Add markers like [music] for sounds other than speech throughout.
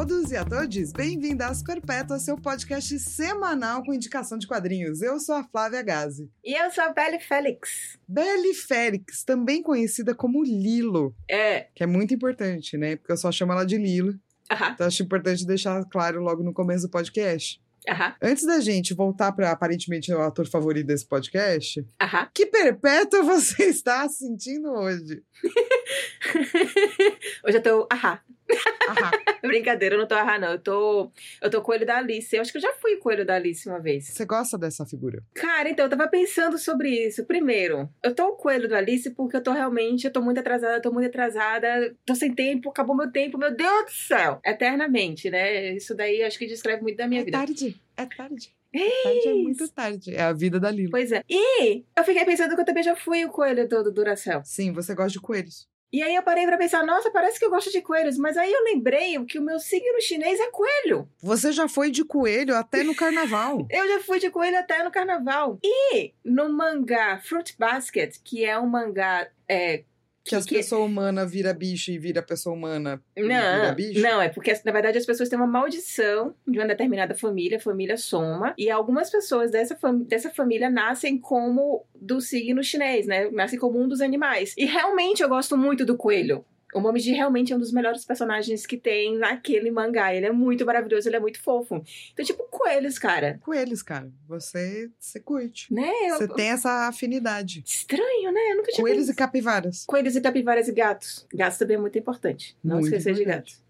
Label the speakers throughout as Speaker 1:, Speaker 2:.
Speaker 1: todos e a todas, bem-vindos às Corpetas, seu podcast semanal com indicação de quadrinhos. Eu sou a Flávia Gazi.
Speaker 2: E eu sou a Belle Félix.
Speaker 1: Belle Félix, também conhecida como Lilo.
Speaker 2: É.
Speaker 1: Que é muito importante, né? Porque eu só chamo ela de Lilo.
Speaker 2: Aham.
Speaker 1: Então acho importante deixar claro logo no começo do podcast.
Speaker 2: Aham.
Speaker 1: Antes da gente voltar para aparentemente o ator favorito desse podcast,
Speaker 2: Aham.
Speaker 1: que perpétua [laughs] você está sentindo hoje? [laughs]
Speaker 2: Hoje eu tô. Aham. [laughs] Brincadeira, eu não tô aham, não. Eu tô. Eu tô coelho da Alice. Eu acho que eu já fui coelho da Alice uma vez.
Speaker 1: Você gosta dessa figura?
Speaker 2: Cara, então, eu tava pensando sobre isso. Primeiro, eu tô o coelho da Alice porque eu tô realmente. Eu tô muito atrasada, tô muito atrasada. Tô sem tempo, acabou meu tempo, meu Deus do céu. Eternamente, né? Isso daí acho que descreve muito da minha
Speaker 1: é
Speaker 2: vida.
Speaker 1: tarde. É tarde. Tarde é muito tarde. É a vida da Lilo.
Speaker 2: Pois é. E eu fiquei pensando que eu também já fui o coelho do, do Duracell.
Speaker 1: Sim, você gosta de coelhos.
Speaker 2: E aí eu parei pra pensar, nossa, parece que eu gosto de coelhos. Mas aí eu lembrei que o meu signo chinês é coelho.
Speaker 1: Você já foi de coelho até no carnaval. [laughs]
Speaker 2: Eu já fui de coelho até no carnaval. E no mangá Fruit Basket, que é um mangá. É,
Speaker 1: Que as
Speaker 2: Que-
Speaker 1: pessoas humanas vira bicho e vira pessoa humana e vira
Speaker 2: não,
Speaker 1: bicho.
Speaker 2: não, é porque na verdade as pessoas têm uma maldição de uma determinada família, família Soma, e algumas pessoas dessa, fam- dessa família nascem como do signo chinês, né? Nascem como um dos animais. E realmente eu gosto muito do coelho. O Momiji realmente é um dos melhores personagens que tem naquele mangá. Ele é muito maravilhoso, ele é muito fofo. Então, tipo, coelhos, cara.
Speaker 1: Coelhos, cara. Você, você curte.
Speaker 2: Né? Eu-
Speaker 1: Você tem essa afinidade.
Speaker 2: Estranho, né? Eu nunca tinha
Speaker 1: Coelhos e capivaras.
Speaker 2: Coelhos e capivaras e gatos. Gatos também é muito importante. Não
Speaker 1: Muito
Speaker 2: esquecer de gatos.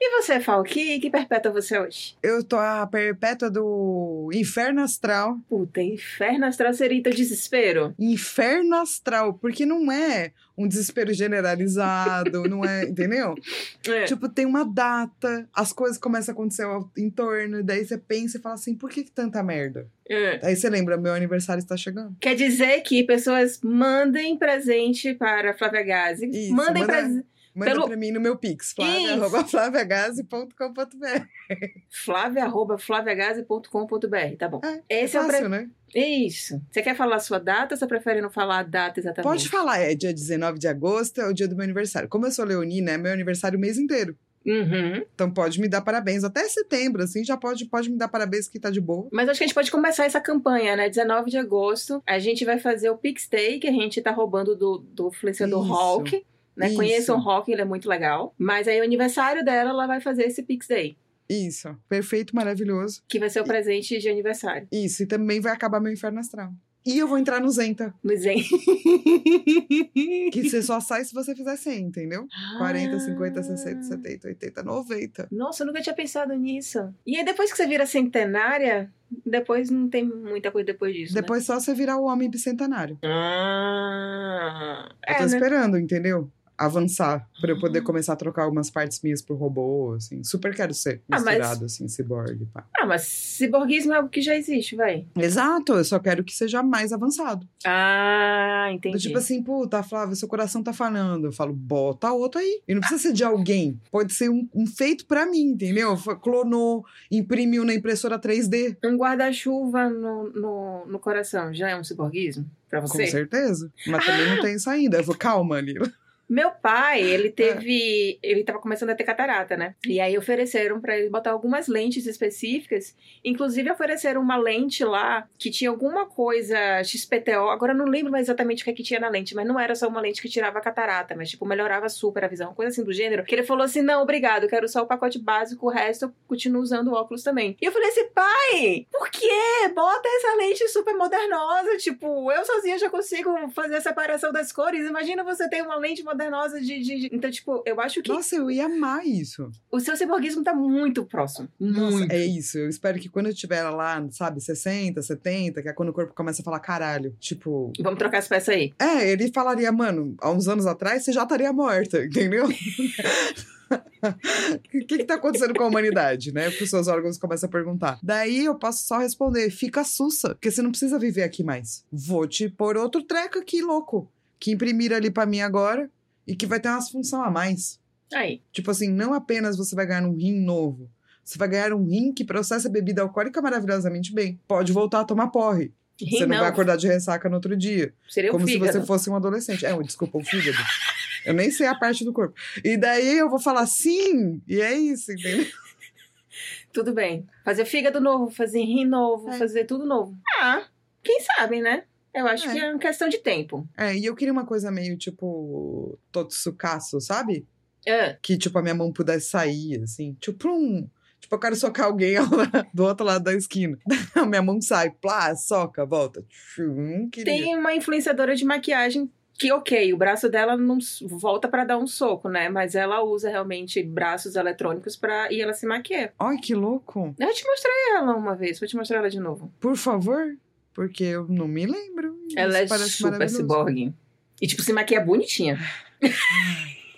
Speaker 2: E você, Fal, que, perpétua você hoje?
Speaker 1: Eu tô a perpétua do Inferno Astral.
Speaker 2: Puta, inferno astral seria teu desespero?
Speaker 1: Inferno Astral, porque não é um desespero generalizado, não é, [laughs] entendeu?
Speaker 2: É.
Speaker 1: Tipo, tem uma data, as coisas começam a acontecer ao em torno, e daí você pensa e fala assim, por que, que tanta merda?
Speaker 2: É.
Speaker 1: Aí você lembra, meu aniversário está chegando.
Speaker 2: Quer dizer que pessoas mandem presente para Flávia Gazi.
Speaker 1: Isso,
Speaker 2: mandem
Speaker 1: manda-
Speaker 2: presente.
Speaker 1: Manda
Speaker 2: Pelo-
Speaker 1: pra mim no meu pix,
Speaker 2: Isso.
Speaker 1: flávia.flaviagazi.com.br.
Speaker 2: Flávia, arroba, flaviagazi.com.br, tá bom.
Speaker 1: É,
Speaker 2: Esse
Speaker 1: é
Speaker 2: é, o
Speaker 1: fácil,
Speaker 2: pre...
Speaker 1: né?
Speaker 2: Isso. Você quer falar a sua data ou você prefere não falar a data exatamente?
Speaker 1: Pode falar, é dia 19 de agosto, é o dia do meu aniversário. Como eu sou leonina, é meu aniversário o mês inteiro.
Speaker 2: Uhum.
Speaker 1: Então pode me dar parabéns. Até setembro, assim, já pode, pode me dar parabéns que tá de boa.
Speaker 2: Mas acho que a gente pode começar essa campanha, né? 19 de agosto. A gente vai fazer o Pix Day, que a gente tá roubando do, do influenciador
Speaker 1: Isso.
Speaker 2: Né?
Speaker 1: Isso.
Speaker 2: Conheçam o Hulk, ele é muito legal. Mas aí o aniversário dela, ela vai fazer esse Pix Day.
Speaker 1: Isso, perfeito, maravilhoso.
Speaker 2: Que vai ser o presente de aniversário.
Speaker 1: Isso, e também vai acabar meu inferno astral. E eu vou entrar no Zenta,
Speaker 2: No Zen. [laughs]
Speaker 1: que você só sai se você fizer 100, entendeu? 40, 50,
Speaker 2: Ah.
Speaker 1: 60, 70, 80, 90.
Speaker 2: Nossa, eu nunca tinha pensado nisso. E aí, depois que você vira centenária, depois não tem muita coisa depois disso.
Speaker 1: Depois só você virar o homem bicentenário.
Speaker 2: Né? Ah,
Speaker 1: Eu
Speaker 2: é,
Speaker 1: tô
Speaker 2: né?
Speaker 1: esperando, entendeu? Avançar, pra eu poder
Speaker 2: Ah.
Speaker 1: começar a trocar algumas partes minhas por robô, assim. Super quero ser
Speaker 2: Ah, mas-
Speaker 1: misturado, assim, ciborgue, pá.
Speaker 2: Ah, mas ciborguismo é algo que já existe, vai.
Speaker 1: Exato, eu só quero que seja mais avançado.
Speaker 2: Ah,
Speaker 1: Do
Speaker 2: entendi.
Speaker 1: tipo assim, puta, Flávia, seu coração tá falando. Eu falo, bota outro aí. E não precisa ser de alguém. Pode ser um, um feito pra mim, entendeu? Clonou, imprimiu na impressora 3D.
Speaker 2: Um guarda-chuva no, no, no coração já é um ciborguismo pra
Speaker 1: Com
Speaker 2: você?
Speaker 1: certeza. Mas também não tem isso ainda. Eu vou, calma, Lila.
Speaker 2: Meu pai, ele teve. Ele tava começando a ter catarata, né? E aí ofereceram pra ele botar algumas lentes específicas. Inclusive ofereceram uma lente lá que tinha alguma coisa XPTO. Agora eu não lembro mais exatamente o que, é que tinha na lente, mas não era só uma lente que tirava a catarata, mas tipo, melhorava super a visão, coisa assim do gênero. Que ele falou assim: não, obrigado, quero só o pacote básico, o resto eu continuo usando o óculos também. E eu falei assim, pai, por quê? Bota essa lente super modernosa. Tipo, eu sozinha já consigo fazer a separação das cores. Imagina você ter uma lente modernosa de. de- de- Então, tipo, eu acho que
Speaker 1: Nossa, eu ia amar isso.
Speaker 2: o seu ciborguismo tá muito próximo.
Speaker 1: Nossa,
Speaker 2: Muito.
Speaker 1: é isso. Eu espero que quando eu tiver lá, sabe, 60, 70, que é quando o corpo começa a falar caralho. Tipo.
Speaker 2: Vamos trocar as peças aí.
Speaker 1: É, ele falaria, mano, há uns anos atrás você já estaria morta, [laughs] entendeu? [laughs] O que, que tá acontecendo com a humanidade, né? Porque os seus órgãos começam a perguntar. Daí eu posso só responder: fica sussa, porque você não precisa viver aqui mais. Vou te pôr outro treco aqui, louco. Que imprimiram ali pra mim agora e que vai ter umas função a mais.
Speaker 2: Aí.
Speaker 1: Tipo assim, não apenas você vai ganhar um rim novo, você vai ganhar um rim que processa a bebida alcoólica maravilhosamente bem. Pode voltar a tomar porre.
Speaker 2: Rim
Speaker 1: você não,
Speaker 2: não,
Speaker 1: vai acordar de ressaca no outro dia.
Speaker 2: seria
Speaker 1: como se você fosse um adolescente. É, desculpa, o fígado. Eu nem sei a parte do corpo. E daí eu vou falar sim, e é isso, entendeu?
Speaker 2: Tudo bem. Fazer fígado novo, fazer rim novo,
Speaker 1: É.
Speaker 2: fazer tudo novo. Ah, quem sabe, né? Eu acho
Speaker 1: É.
Speaker 2: que é uma questão de tempo.
Speaker 1: É, e eu queria uma coisa meio tipo Totsukaço, sabe?
Speaker 2: Ah,
Speaker 1: Que tipo a minha mão pudesse sair, assim. Tipo um. Tipo, eu quero socar alguém [laughs] do outro lado da esquina. [laughs] A minha mão sai, plá, soca, volta. Hum, queria.
Speaker 2: tem uma influenciadora de maquiagem que, ok, o braço dela não volta pra dar um soco, né? Mas ela usa realmente braços eletrônicos pra... e ela se maquia.
Speaker 1: Ai, que louco.
Speaker 2: Eu te mostrei ela uma vez, vou te mostrar ela de novo.
Speaker 1: Por favor, porque eu não me lembro.
Speaker 2: Ela é super ciborgue. E, tipo, se maquia bonitinha.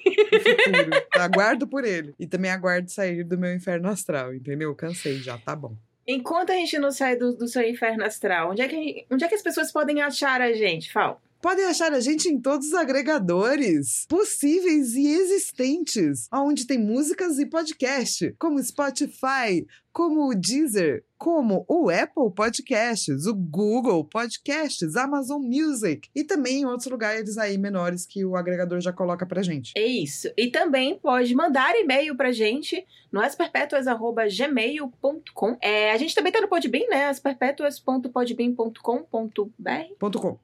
Speaker 1: Futuro. Aguardo por ele. E também aguardo sair do meu inferno astral, entendeu? Cansei já, tá bom.
Speaker 2: Enquanto a gente não sai do, do seu inferno astral, onde é, que, gente- onde é que as pessoas podem achar a gente, Fal?
Speaker 1: Podem achar a gente em todos os agregadores possíveis e existentes, onde tem músicas e podcast, como Spotify, como o Deezer, como o Apple Podcasts, o Google Podcasts, Amazon Music e também em outros lugares aí menores que o agregador já coloca pra gente.
Speaker 2: É isso. E também pode mandar e-mail pra gente no asperpetuas.gmail.com. É, a gente também tá no Podbean, né? asperpetuas.podbean.com.br.
Speaker 1: .com.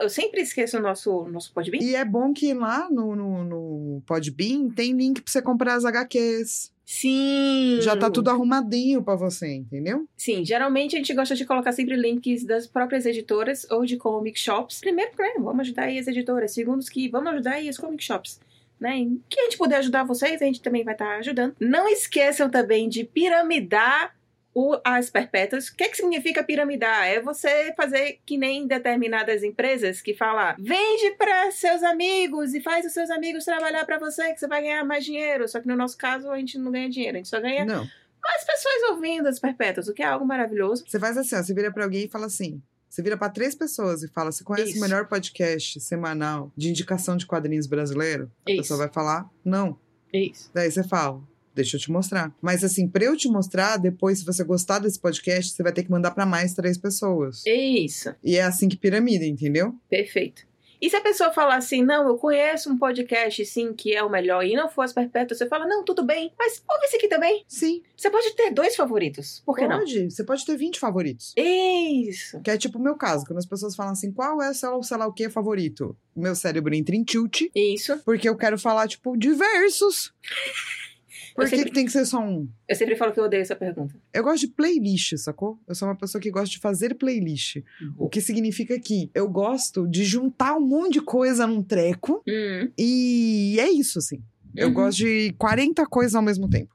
Speaker 2: Eu sempre esqueço o nosso, nosso Podbean.
Speaker 1: E é bom que lá no, no, no Podbean tem link pra você comprar as HQs.
Speaker 2: Sim!
Speaker 1: Já tá tudo arrumadinho pra você, entendeu?
Speaker 2: Sim, geralmente a gente gosta de colocar sempre links das próprias editoras ou de comic shops. Primeiro, né, vamos ajudar aí as editoras. Segundo, que vamos ajudar aí as comic shops. Né? Que a gente puder ajudar vocês, a gente também vai estar ajudando. Não esqueçam também de piramidar o, as perpétuas. O que, é que significa piramidar? É você fazer que nem determinadas empresas que fala vende para seus amigos e faz os seus amigos trabalhar para você que você vai ganhar mais dinheiro. Só que no nosso caso a gente não ganha dinheiro, a gente só ganha
Speaker 1: Não.
Speaker 2: mais pessoas ouvindo as perpétuas, o que é algo maravilhoso.
Speaker 1: Você faz assim, ó, você vira pra alguém e fala assim. Você vira pra três pessoas e fala: Você conhece
Speaker 2: Isso.
Speaker 1: o melhor podcast semanal de indicação de quadrinhos brasileiro? A
Speaker 2: Isso.
Speaker 1: pessoa vai falar: Não.
Speaker 2: Isso.
Speaker 1: Daí você fala: Deixa eu te mostrar. Mas assim, pra eu te mostrar, depois, se você gostar desse podcast, você vai ter que mandar pra mais três pessoas.
Speaker 2: Isso.
Speaker 1: E é assim que piramida, entendeu?
Speaker 2: Perfeito. E se a pessoa falar assim, não, eu conheço um podcast, sim, que é o melhor, e não for as perpétuas, você fala, não, tudo bem, mas ouve esse aqui também.
Speaker 1: Sim.
Speaker 2: Você pode ter dois favoritos. Por que não?
Speaker 1: pode. Você pode ter 20 favoritos.
Speaker 2: Isso.
Speaker 1: Que é tipo o meu caso, quando as pessoas falam assim, qual é o seu, sei lá o que favorito? O meu cérebro entra em tilt,
Speaker 2: Isso.
Speaker 1: porque eu quero falar, tipo, diversos. [laughs] Por que,
Speaker 2: sempre-
Speaker 1: que tem que ser só um?
Speaker 2: Eu sempre falo que eu odeio essa pergunta.
Speaker 1: Eu gosto de playlist, sacou? Eu sou uma pessoa que gosta de fazer playlist. O que significa que eu gosto de juntar um monte de coisa num treco
Speaker 2: Hum.
Speaker 1: e é isso, assim. Eu
Speaker 2: Uhum.
Speaker 1: gosto de 40 coisas ao mesmo tempo.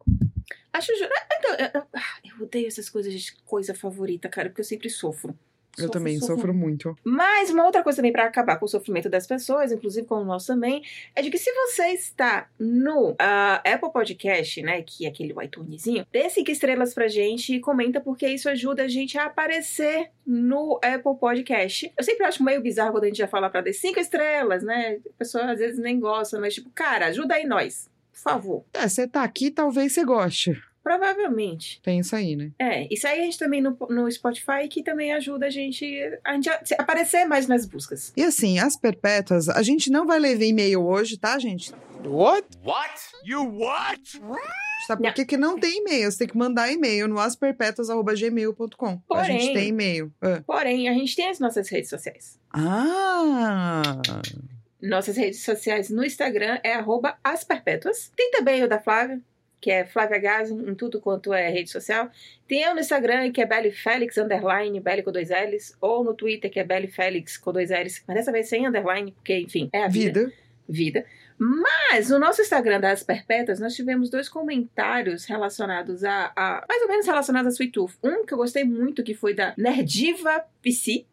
Speaker 2: Acho. Então, eu, eu- ah, eu odeio essas coisas de coisa favorita, cara, porque eu sempre sofro.
Speaker 1: Eu também sofro muito.
Speaker 2: Mas uma outra coisa também para acabar com o sofrimento das pessoas, inclusive com o nosso também, é de que se você está no ah, Apple Podcast, né, que é aquele iTunesinho, dê cinco estrelas pra gente e comenta porque isso ajuda a gente a aparecer no Apple Podcast. Eu sempre acho meio bizarro quando a gente já fala pra dar cinco estrelas, né? A pessoa às vezes nem gosta, mas tipo, cara, ajuda aí nós, por favor.
Speaker 1: É, você tá aqui, talvez você goste.
Speaker 2: Provavelmente.
Speaker 1: Tem isso aí, né?
Speaker 2: É, isso aí a gente também no, no Spotify que também ajuda a gente, a gente a aparecer mais nas buscas.
Speaker 1: E assim, as perpétuas, a gente não vai ler e-mail hoje, tá, gente?
Speaker 3: What? What? You what?
Speaker 1: Sabe por que, que não tem e-mail? Você tem que mandar e-mail no asperpetuas.gmail.com. A gente tem e-mail. Ah.
Speaker 2: Porém, a gente tem as nossas redes sociais.
Speaker 1: Ah!
Speaker 2: Nossas redes sociais no Instagram é arroba asperpétuas. Tem também o da Flávia, que é Flávia Gazi, em tudo quanto é rede social. Tem eu no Instagram, que é Belly Félix, underline, Belly com dois L's. Ou no Twitter, que é Belly Félix com dois L's. Mas dessa vez sem underline, porque, enfim, é a vida.
Speaker 1: Vida.
Speaker 2: vida. Mas no nosso Instagram das Perpétuas, nós tivemos dois comentários relacionados a, a- mais ou menos relacionados a Sweet Tooth. Um que eu gostei muito, que foi da Nerdiva PC.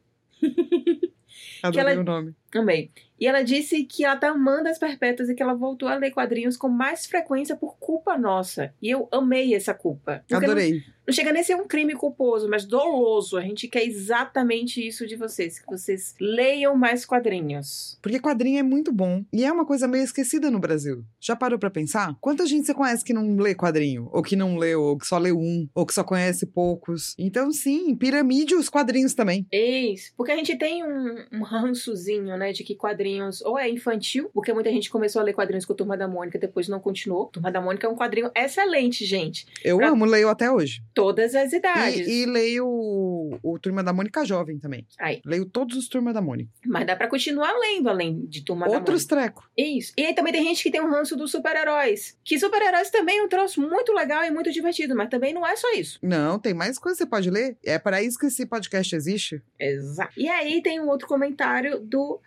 Speaker 2: [laughs]
Speaker 1: Adorei
Speaker 2: ela-
Speaker 1: o nome.
Speaker 2: Amei. E ela disse que ela tá amando as perpétuas e que ela voltou a ler quadrinhos com mais frequência por culpa nossa. E eu amei essa culpa. Porque não,
Speaker 1: Adorei.
Speaker 2: Não chega nem a ser um crime culposo, mas doloso. A gente quer exatamente isso de vocês. Que vocês leiam mais quadrinhos.
Speaker 1: Porque quadrinho é muito bom. E é uma coisa meio esquecida no Brasil. Já parou pra pensar? Quanta gente você conhece que não lê quadrinho? Ou que não leu, ou que só leu um, ou que só conhece poucos. Então, sim, piramide os quadrinhos também.
Speaker 2: Isso. Porque a gente tem um, um rançozinho, né, de que quadrinhos ou é infantil, porque muita gente começou a ler quadrinhos com a Turma da Mônica, depois não continuou. Turma da Mônica é um quadrinho excelente, gente.
Speaker 1: Eu
Speaker 2: Pra-
Speaker 1: amo, leio até hoje.
Speaker 2: Todas as idades.
Speaker 1: E, e leio o, o Turma da Mônica Jovem também.
Speaker 2: Aí.
Speaker 1: Leio todos os Turma da Mônica.
Speaker 2: Mas dá pra continuar lendo além de Turma
Speaker 1: Outros
Speaker 2: da Mônica.
Speaker 1: treco.
Speaker 2: Isso. E aí também tem gente que tem um ranço dos super-heróis. Que super-heróis também é um troço muito legal e muito divertido, mas também não é só isso.
Speaker 1: Não, tem mais coisa que você pode ler. É para isso que esse podcast existe.
Speaker 2: Exato. E aí tem um outro comentário do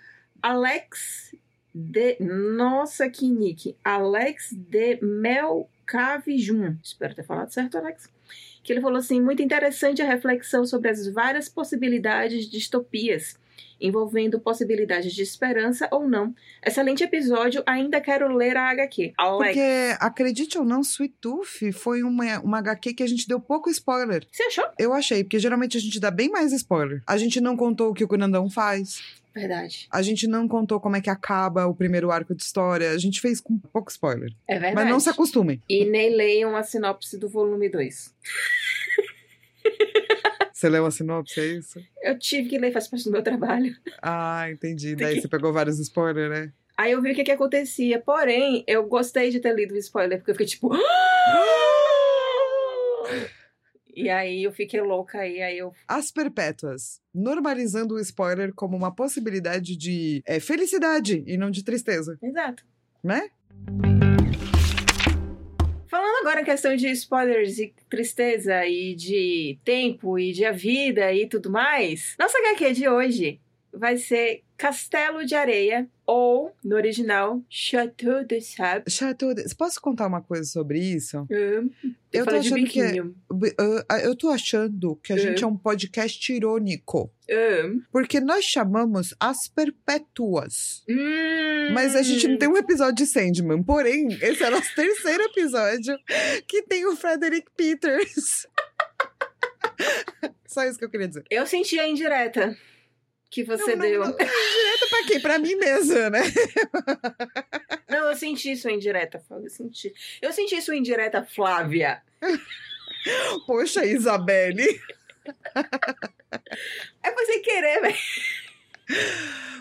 Speaker 2: Alex de. Nossa, que nick. Alex de Melcavijum. Espero ter falado certo, Alex. Que ele falou assim: muito interessante a reflexão sobre as várias possibilidades de distopias, envolvendo possibilidades de esperança ou não. Excelente episódio, ainda quero ler a HQ. Alex,
Speaker 1: Porque, acredite ou não, Sweet Tooth foi uma, uma HQ que a gente deu pouco spoiler.
Speaker 2: você achou?
Speaker 1: Eu achei, porque geralmente a gente dá bem mais spoiler. A gente não contou o que o Grandão faz.
Speaker 2: Verdade.
Speaker 1: A gente não contou como é que acaba o primeiro arco de história. A gente fez com pouco spoiler.
Speaker 2: É verdade.
Speaker 1: Mas não se acostumem.
Speaker 2: E nem leiam a sinopse do volume 2. [laughs]
Speaker 1: Você leu a sinopse, é isso?
Speaker 2: Eu tive que ler, faz parte do meu trabalho.
Speaker 1: Ah, entendi. Daí você pegou vários spoilers, né?
Speaker 2: Aí eu vi o que, que acontecia. Porém, eu gostei de ter lido o spoiler, porque eu fiquei tipo. [gasps] [gasps] [gasps] [laughs] e aí eu fiquei louca e aí eu.
Speaker 1: As Perpétuas. Normalizando o spoiler como uma possibilidade de é, felicidade e não de tristeza,
Speaker 2: Exato.
Speaker 1: né?
Speaker 2: Falando agora em questão de spoilers e tristeza e de tempo e de a vida e tudo mais, nossa HQ de hoje vai ser Castelo de Areia ou, no original, Chateau de Sable.
Speaker 1: Chateau de... Posso contar uma coisa sobre isso?
Speaker 2: Eu,
Speaker 1: Eu tô achando que é- ah, Eu tô achando que a gente é um podcast irônico. Porque nós chamamos as perpétuas.
Speaker 2: Hum.
Speaker 1: Mas a gente não tem um episódio de Sandman. Porém, esse é o nosso [laughs] terceiro episódio que tem o Frederick Peters. [laughs] Só isso que eu queria dizer.
Speaker 2: Eu senti a indireta que você
Speaker 1: Não, não,
Speaker 2: deu.
Speaker 1: não. [laughs] Direto pra quê? Pra mim mesma, né?
Speaker 2: Não, eu senti sua indireta, Flávia. Eu senti. Eu senti sua indireta, Flávia. [laughs]
Speaker 1: Poxa, Isabelle.
Speaker 2: É sem querer, velho.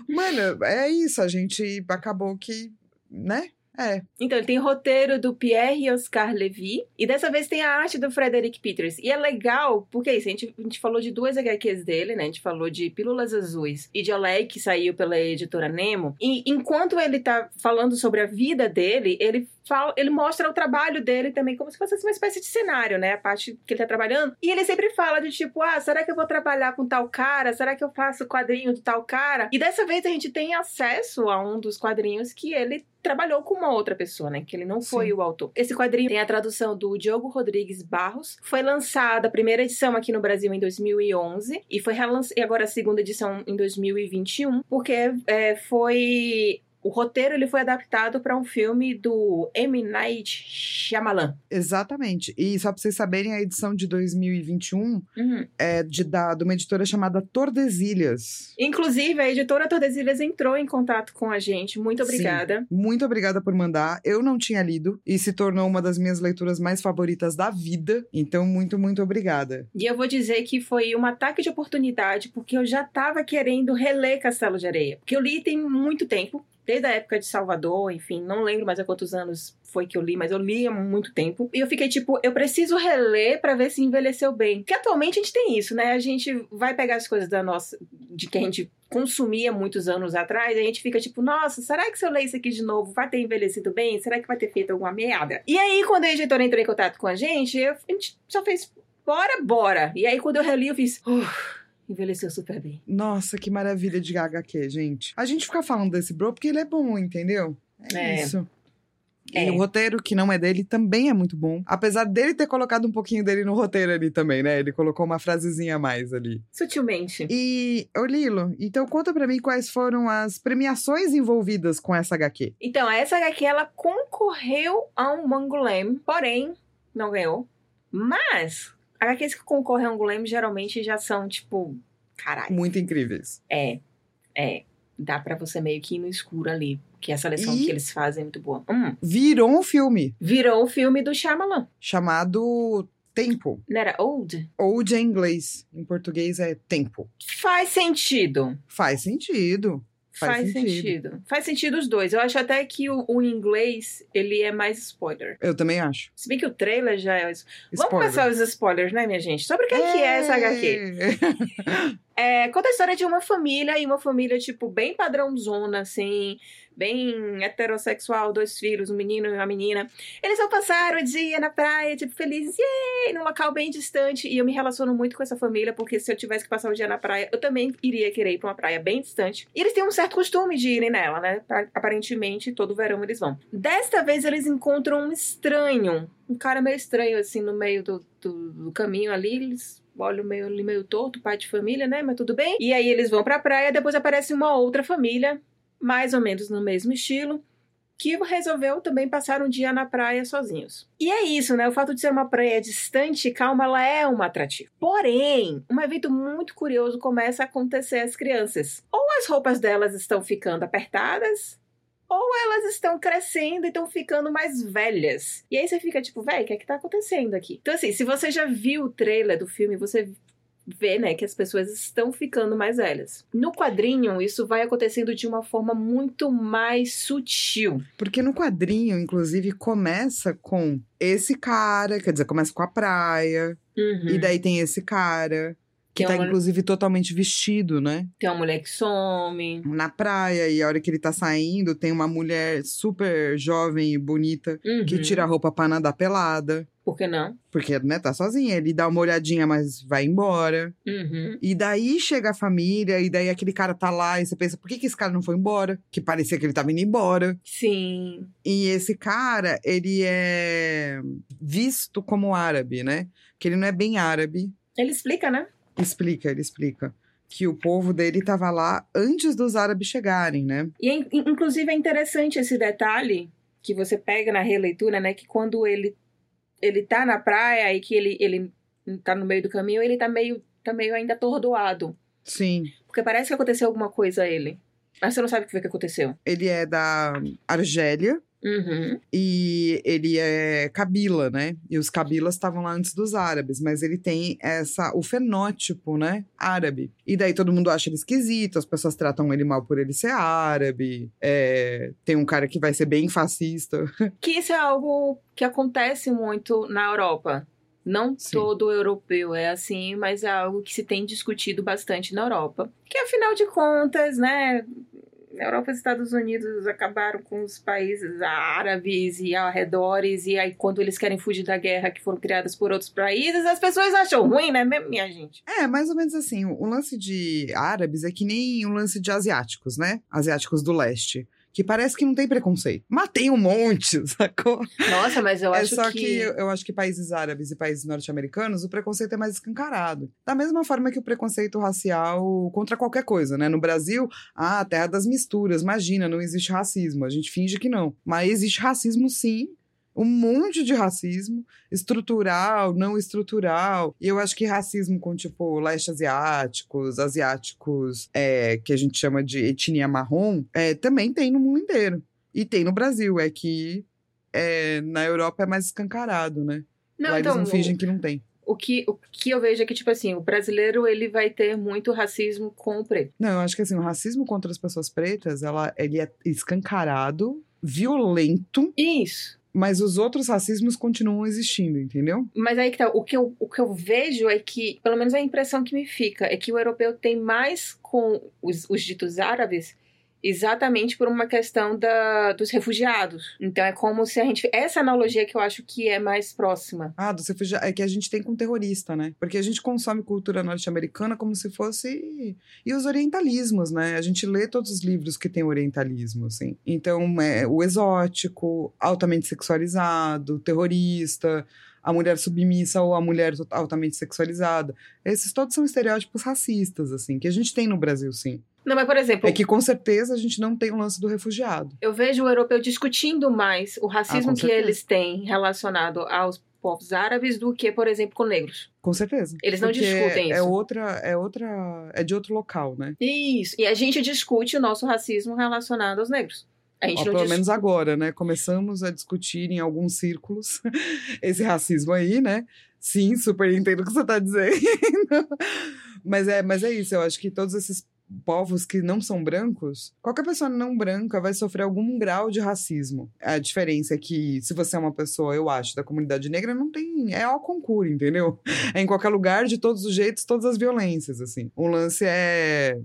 Speaker 1: Mano, é isso. A gente acabou que, né? É.
Speaker 2: Então, ele tem roteiro do Pierre Oscar Levy. E dessa vez tem a arte do Frederick Peters. E é legal, porque é isso, a gente, a gente falou de duas HQs dele, né? A gente falou de Pílulas Azuis e de Olé, que saiu pela editora Nemo. E enquanto ele tá falando sobre a vida dele, ele fala, ele mostra o trabalho dele também como se fosse uma espécie de cenário, né? A parte que ele tá trabalhando. E ele sempre fala de tipo, ah, será que eu vou trabalhar com tal cara? Será que eu faço quadrinho de tal cara? E dessa vez a gente tem acesso a um dos quadrinhos que ele trabalhou com uma outra pessoa, né? Que ele não foi
Speaker 1: Sim.
Speaker 2: o autor. Esse quadrinho tem a tradução do Diogo Rodrigues Barros. Foi lançada a primeira edição aqui no Brasil em 2011 e foi relançada e agora a segunda edição em 2021, porque é, foi o roteiro ele foi adaptado para um filme do M. Night Shyamalan.
Speaker 1: Exatamente. E só pra vocês saberem, a edição de 2021
Speaker 2: Uhum.
Speaker 1: é de, da, de uma editora chamada Tordesilhas.
Speaker 2: Inclusive, a editora Tordesilhas entrou em contato com a gente. Muito
Speaker 1: Sim.
Speaker 2: obrigada.
Speaker 1: Muito obrigada por mandar. Eu não tinha lido e se tornou uma das minhas leituras mais favoritas da vida. Então, muito, muito obrigada.
Speaker 2: E eu vou dizer que foi um ataque de oportunidade, porque eu já tava querendo reler Castelo de Areia. Porque eu li tem muito tempo, desde a época de Salvador, enfim, não lembro mais há quantos anos foi que eu li, mas eu li há muito tempo. E eu fiquei tipo, eu preciso reler pra ver se envelheceu bem. Porque atualmente a gente tem isso, né? A gente vai pegar as coisas da nossa. de que a gente consumia muitos anos atrás, a gente fica tipo, nossa, será que se eu ler isso aqui de novo vai ter envelhecido bem? Será que vai ter feito alguma merda? E aí, quando a editora entrou em contato com a gente, eu- a gente só fez bora, bora. E aí, quando eu reli, eu fiz. "Uf, envelheceu super bem.
Speaker 1: Nossa, que maravilha de HQ, gente. A gente fica falando desse bro porque ele é bom, entendeu? É,
Speaker 2: É.
Speaker 1: isso.
Speaker 2: É.
Speaker 1: E o roteiro, que não é dele, também é muito bom. Apesar dele ter colocado um pouquinho dele no roteiro ali também, né? Ele colocou uma frasezinha a mais ali.
Speaker 2: Sutilmente.
Speaker 1: E, ô Lilo, então conta pra mim quais foram as premiações envolvidas com essa HQ.
Speaker 2: Então, essa HQ ela concorreu a um Mangulem, porém, não ganhou. Mas, HQs que concorrem a um Mangulem geralmente já são tipo. Caralho.
Speaker 1: Muito incríveis.
Speaker 2: É. É. Dá pra você meio que ir no escuro ali. Que a seleção
Speaker 1: E-
Speaker 2: que eles fazem é muito boa. Hum,
Speaker 1: Virou um filme
Speaker 2: virou o filme do Shyamalan.
Speaker 1: chamado Tempo.
Speaker 2: Não era Old?
Speaker 1: Old em inglês. Em português é Tempo.
Speaker 2: Faz sentido.
Speaker 1: Faz sentido. Faz
Speaker 2: Faz,
Speaker 1: sentido.
Speaker 2: sentido. Faz sentido os dois. Eu acho até que o, o inglês, ele é mais spoiler.
Speaker 1: Eu também acho.
Speaker 2: Se bem que o trailer já é... Vamos
Speaker 1: Spoiler.
Speaker 2: começar os spoilers, né, minha gente? Sobre o que é, que é essa HQ. [laughs] É, conta a história de uma família, e uma família, tipo, bem padrãozona, assim, bem heterossexual, dois filhos, um menino e uma menina. Eles vão passar o dia na praia, tipo, felizes, yay, num local bem distante. E eu me relaciono muito com essa família, porque se eu tivesse que passar o dia na praia, eu também iria querer ir pra uma praia bem distante. E eles têm um certo costume de irem nela, né? Pa- Aparentemente, todo verão eles vão. Desta vez, eles encontram um estranho, um cara meio estranho, assim, no meio do, do, do caminho ali. Eles olham meio, meio torto, pai de família, né? Mas tudo bem. E aí eles vão pra praia, depois aparece uma outra família, mais ou menos no mesmo estilo, que resolveu também passar um dia na praia sozinhos. E é isso, né? O fato de ser uma praia distante e calma, ela é um atrativo. Porém, um evento muito curioso começa a acontecer às crianças. Ou as roupas delas estão ficando apertadas, ou elas estão crescendo e estão ficando mais velhas. E aí você fica tipo, véi, o que é que tá acontecendo aqui? Então, assim, se você já viu o trailer do filme, você vê, né, que as pessoas estão ficando mais velhas. No quadrinho, isso vai acontecendo de uma forma muito mais sutil.
Speaker 1: Porque no quadrinho, inclusive, começa com esse cara, quer dizer, começa com a praia, e daí tem esse cara, que
Speaker 2: Tem
Speaker 1: tá,
Speaker 2: uma-
Speaker 1: inclusive, totalmente vestido, né?
Speaker 2: Tem uma mulher que some.
Speaker 1: Na praia, e a hora que ele tá saindo, tem uma mulher super jovem e bonita que
Speaker 2: Uhum.
Speaker 1: tira a roupa pra nadar pelada.
Speaker 2: Por que não?
Speaker 1: Porque, né, tá sozinha. Ele dá uma olhadinha, mas vai embora.
Speaker 2: Uhum.
Speaker 1: E daí chega a família, e daí aquele cara tá lá, e você pensa, por que, que esse cara não foi embora? Que parecia que ele tava indo embora.
Speaker 2: Sim.
Speaker 1: E esse cara, ele é visto como árabe, né? Que ele não é bem árabe.
Speaker 2: Ele explica, né?
Speaker 1: Explica, ele explica. Que o povo dele tava lá antes dos árabes chegarem, né?
Speaker 2: E, in- inclusive, é interessante esse detalhe que você pega na releitura, né? Que quando ele, ele tá na praia e que ele, ele tá no meio do caminho, ele tá meio, tá meio ainda atordoado.
Speaker 1: Sim.
Speaker 2: Porque parece que aconteceu alguma coisa a ele. Mas você não sabe o que foi que aconteceu.
Speaker 1: Ele é da Argélia
Speaker 2: Uhum.
Speaker 1: e ele é Kabila, né? E os Kabilas estavam lá antes dos árabes, mas ele tem essa o fenótipo, né? Árabe. E daí todo mundo acha ele esquisito, as pessoas tratam ele mal por ele ser árabe. É, tem um cara que vai ser bem fascista. [laughs]
Speaker 2: Que isso é algo que acontece muito na Europa. Não
Speaker 1: Sim.
Speaker 2: todo europeu é assim, mas é algo que se tem discutido bastante na Europa. Que afinal de contas, né? Na Europa e Estados Unidos acabaram com os países árabes e arredores, e aí quando eles querem fugir da guerra que foram criadas por outros países, as pessoas acham ruim, né, minha gente?
Speaker 1: É, mais ou menos assim. O lance de árabes é que nem o lance de asiáticos, né? Asiáticos do leste. Que parece que não tem preconceito. Mas tem um monte, [laughs] sacou?
Speaker 2: Nossa, mas eu
Speaker 1: é
Speaker 2: acho
Speaker 1: só
Speaker 2: que...
Speaker 1: que... eu, eu acho que países árabes e países norte-americanos, o preconceito é mais escancarado. Da mesma forma que o preconceito racial contra qualquer coisa, né? No Brasil, ah, terra das misturas, imagina, não existe racismo. A gente finge que não. Mas existe racismo sim. Um monte de racismo, estrutural, não estrutural. E eu acho que racismo com, tipo, leste asiáticos, asiáticos é, que a gente chama de etnia marrom, é, também tem no mundo inteiro. E tem no Brasil. É que é, na Europa é mais escancarado, né?
Speaker 2: Não,
Speaker 1: Lá
Speaker 2: então,
Speaker 1: eles não fingem que não tem.
Speaker 2: o, que, o que eu vejo é que, tipo assim, o brasileiro, ele vai ter muito racismo com o preto.
Speaker 1: Não, eu acho que assim, o racismo contra as pessoas pretas, ela, ele é escancarado, violento,
Speaker 2: Isso.
Speaker 1: Mas os outros racismos continuam existindo, entendeu?
Speaker 2: Mas aí que tá, o que, eu, o que eu vejo é que, pelo menos a impressão que me fica, é que o europeu tem mais com os, os ditos árabes exatamente por uma questão da, dos refugiados. Então é como se a gente. Essa analogia que eu acho que é mais próxima.
Speaker 1: Ah, do refugia- é que a gente tem com terrorista, né? Porque a gente consome cultura norte-americana como se fosse. E os orientalismos, né? A gente lê todos os livros que tem orientalismo, assim. Então, é o exótico, altamente sexualizado, terrorista, a mulher submissa ou a mulher altamente sexualizada. Esses todos são estereótipos racistas, assim, que a gente tem no Brasil, sim.
Speaker 2: Não, mas por exemplo,
Speaker 1: É que com certeza a gente não tem o lance do refugiado.
Speaker 2: eu vejo o europeu discutindo mais o racismo
Speaker 1: Ah,
Speaker 2: que eles têm relacionado aos povos árabes do que, por exemplo, com negros.
Speaker 1: Com certeza.
Speaker 2: Eles não
Speaker 1: Porque
Speaker 2: discutem
Speaker 1: É
Speaker 2: isso.
Speaker 1: outra, é outra. É de outro local, né?
Speaker 2: Isso. E a gente discute o nosso racismo relacionado aos negros. A gente
Speaker 1: Ó, pelo menos agora, né? Começamos a discutir em alguns círculos [laughs] esse racismo aí, né? Sim, super entendo o que você tá dizendo. [laughs] mas, é, mas é isso, eu acho que todos esses povos que não são brancos, qualquer pessoa não branca vai sofrer algum grau de racismo. A diferença é que, se você é uma pessoa, eu acho, da comunidade negra, não tem. É ao concurso, entendeu? [laughs] É em qualquer lugar, de todos os jeitos, todas as violências, assim. O lance é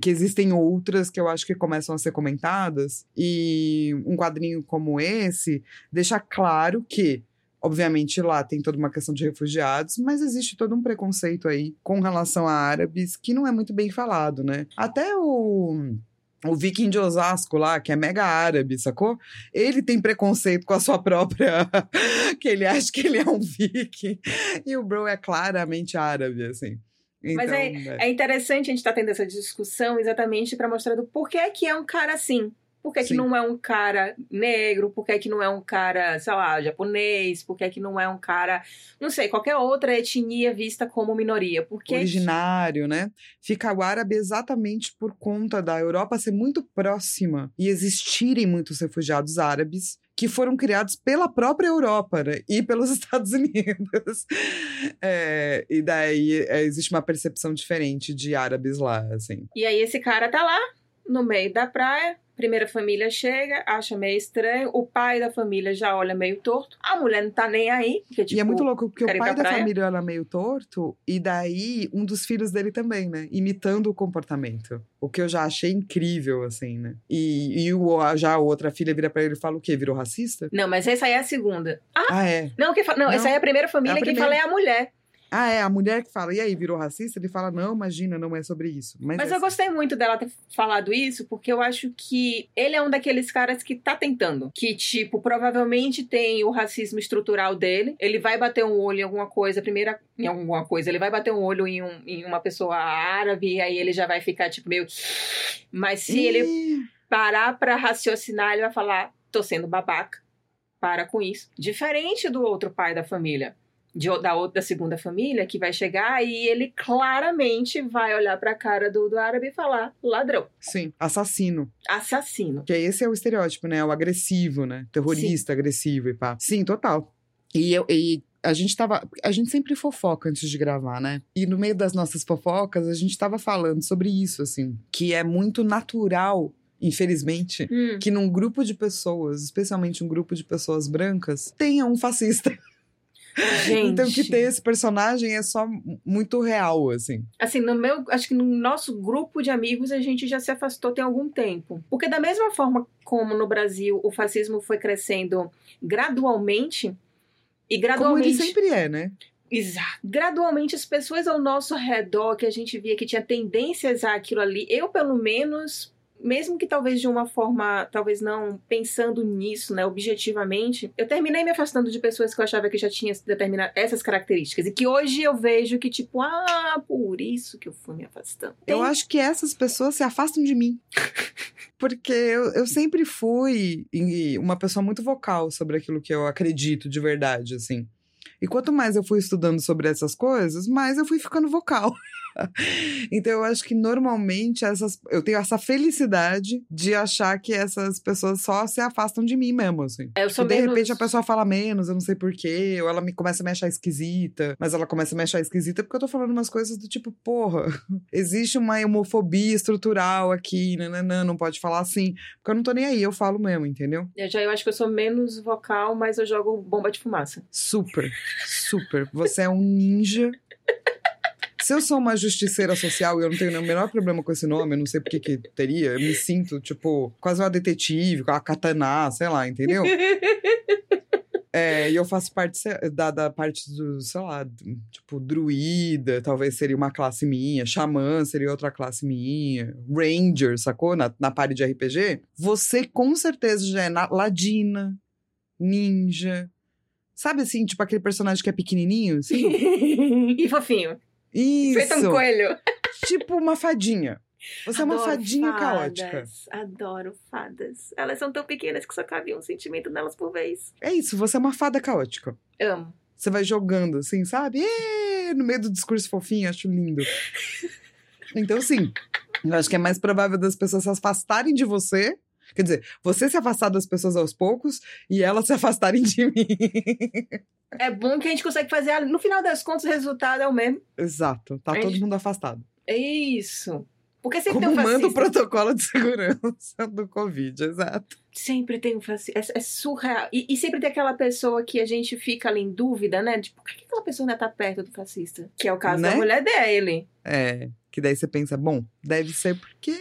Speaker 1: que existem outras que eu acho que começam a ser comentadas, e um quadrinho como esse deixa claro que Obviamente lá tem toda uma questão de refugiados, mas existe todo um preconceito aí com relação a árabes que não é muito bem falado, né? Até o o viking de Osasco lá, que é mega árabe, sacou? Ele tem preconceito com a sua própria. [laughs] que ele acha que ele é um viking. E o bro é claramente árabe, assim. Então,
Speaker 2: Mas é,
Speaker 1: é.
Speaker 2: é interessante a gente estar tendo essa discussão exatamente para mostrar do porquê que é um cara assim. Por que, que
Speaker 1: Sim.
Speaker 2: não é um cara negro? Por que, que não é um cara, sei lá, japonês? Por que, que não é um cara, não sei, qualquer outra etnia vista como minoria? Porque
Speaker 1: originário, né? Fica o árabe exatamente por conta da Europa ser muito próxima e existirem muitos refugiados árabes que foram criados pela própria Europa né? e pelos [laughs] Estados Unidos. É, e daí é, existe uma percepção diferente de árabes lá, assim.
Speaker 2: E aí esse cara tá lá, no meio da praia, primeira família chega, acha meio estranho, o pai da família já olha meio torto, a mulher não tá nem aí, porque tipo...
Speaker 1: e é muito louco, porque o pai da
Speaker 2: praia?
Speaker 1: família era meio torto, e daí um dos filhos dele também, né? Imitando o comportamento. O que eu já achei incrível, assim, né? E, e o, já a outra filha vira pra ele e fala o quê? Virou racista?
Speaker 2: Não, mas essa aí é a segunda. Ah,
Speaker 1: Ah, é.
Speaker 2: não, quem fa... não,
Speaker 1: Não,
Speaker 2: essa aí é a primeira família,
Speaker 1: é a
Speaker 2: quem
Speaker 1: primeira.
Speaker 2: fala é a mulher.
Speaker 1: Ah, é, a mulher que fala, e aí, virou racista? Ele fala, não, imagina, não é sobre isso. Mas,
Speaker 2: Mas
Speaker 1: é
Speaker 2: eu gostei muito dela ter falado isso, porque eu acho que ele é um daqueles caras que tá tentando. Que, tipo, provavelmente tem o racismo estrutural dele. Ele vai bater um olho em alguma coisa, primeira em alguma coisa, ele vai bater um olho em, um- em uma pessoa árabe, e aí ele já vai ficar, tipo, meio. Mas se ele
Speaker 1: Ih,
Speaker 2: parar pra raciocinar, ele vai falar: tô sendo babaca. Para com isso. Diferente do outro pai da família. De, da outra da segunda família que vai chegar e ele claramente vai olhar pra cara do, do árabe e falar ladrão,
Speaker 1: Sim, assassino.
Speaker 2: assassino.
Speaker 1: Que esse é o estereótipo, né? O agressivo, né? Terrorista, agressivo e pá. Sim, total. E, eu, e a gente tava. A gente sempre fofoca antes de gravar, né? E no meio das nossas fofocas, a gente tava falando sobre isso, assim. Que é muito natural, infelizmente,
Speaker 2: Hum,
Speaker 1: que num grupo de pessoas, especialmente um grupo de pessoas brancas, tenha um fascista. [laughs]
Speaker 2: gente,
Speaker 1: Então, que ter esse personagem é só muito real, assim.
Speaker 2: assim, no meu, acho que no nosso grupo de amigos a gente já se afastou tem algum tempo. Porque da mesma forma como no Brasil o fascismo foi crescendo gradualmente e
Speaker 1: Como
Speaker 2: gradualmente
Speaker 1: ele sempre é, né?
Speaker 2: Exato. Gradualmente, as pessoas ao nosso redor que a gente via que tinha tendências àquilo ali, eu pelo menos, mesmo que talvez de uma forma, talvez não pensando nisso, né, objetivamente, eu terminei me afastando de pessoas que eu achava que já tinham determinado essas características e que hoje eu vejo que tipo, ah, por isso que eu fui me afastando.
Speaker 1: Eu
Speaker 2: Tem-
Speaker 1: acho que essas pessoas se afastam de mim. [laughs] Porque eu, eu sempre fui uma pessoa muito vocal sobre aquilo que eu acredito de verdade, assim. E quanto mais eu fui estudando sobre essas coisas, mais eu fui ficando vocal. [laughs] [laughs] então eu acho que normalmente essas, eu tenho essa felicidade de achar que essas pessoas só se afastam de mim mesmo, assim.
Speaker 2: eu sou
Speaker 1: E de
Speaker 2: menos-
Speaker 1: repente a pessoa fala menos, eu não sei porquê, ou ela me começa a me achar esquisita, mas ela começa a me achar esquisita porque eu tô falando umas coisas do tipo, porra, [laughs] existe uma homofobia estrutural aqui, nananã, não pode falar assim, porque eu não tô nem aí, eu falo mesmo, entendeu?
Speaker 2: Eu já eu acho que eu sou menos vocal, mas eu jogo bomba de fumaça.
Speaker 1: Super, super. Você é um ninja. Se eu sou uma justiceira social e eu não tenho o menor problema com esse nome, eu não sei por que que teria, eu me sinto, tipo, quase uma detetive, com a katana, sei lá, entendeu? [laughs] É, e eu faço parte da, da parte do, sei lá, do- tipo, druida, talvez seria uma classe minha, xamã seria outra classe minha, ranger, sacou? Na, na party de RPG. Você com certeza já é na- ladina, ninja. Sabe assim, tipo aquele personagem que é pequenininho, assim? [laughs]
Speaker 2: e fofinho.
Speaker 1: Isso!
Speaker 2: Feito um coelho.
Speaker 1: Tipo uma fadinha. Você é uma
Speaker 2: Adoro
Speaker 1: fadinha
Speaker 2: fadas,
Speaker 1: caótica.
Speaker 2: Adoro fadas. Elas são tão pequenas que só cabia um sentimento nelas por vez.
Speaker 1: É isso, você é uma fada caótica.
Speaker 2: Amo.
Speaker 1: Você vai jogando, assim, sabe? Ê, no meio do discurso fofinho, acho lindo. [laughs] Então, sim, eu acho que é mais provável das pessoas se afastarem de você. Quer dizer, você se afastar das pessoas aos poucos e elas se afastarem de mim. [laughs]
Speaker 2: É bom que a gente consegue fazer. No final das contas, o resultado é o mesmo.
Speaker 1: Exato, tá todo mundo afastado.
Speaker 2: É isso. Porque sempre
Speaker 1: Como
Speaker 2: tem um
Speaker 1: manda o
Speaker 2: fascista.
Speaker 1: protocolo de segurança do Covid, exato.
Speaker 2: Sempre tem um fascista. É, é surreal. E, e sempre tem aquela pessoa que a gente fica ali em dúvida, né? Tipo, por que aquela pessoa ainda tá perto do fascista? Que é o caso
Speaker 1: Né?
Speaker 2: da mulher dele.
Speaker 1: É, que daí você pensa, bom, deve ser porque,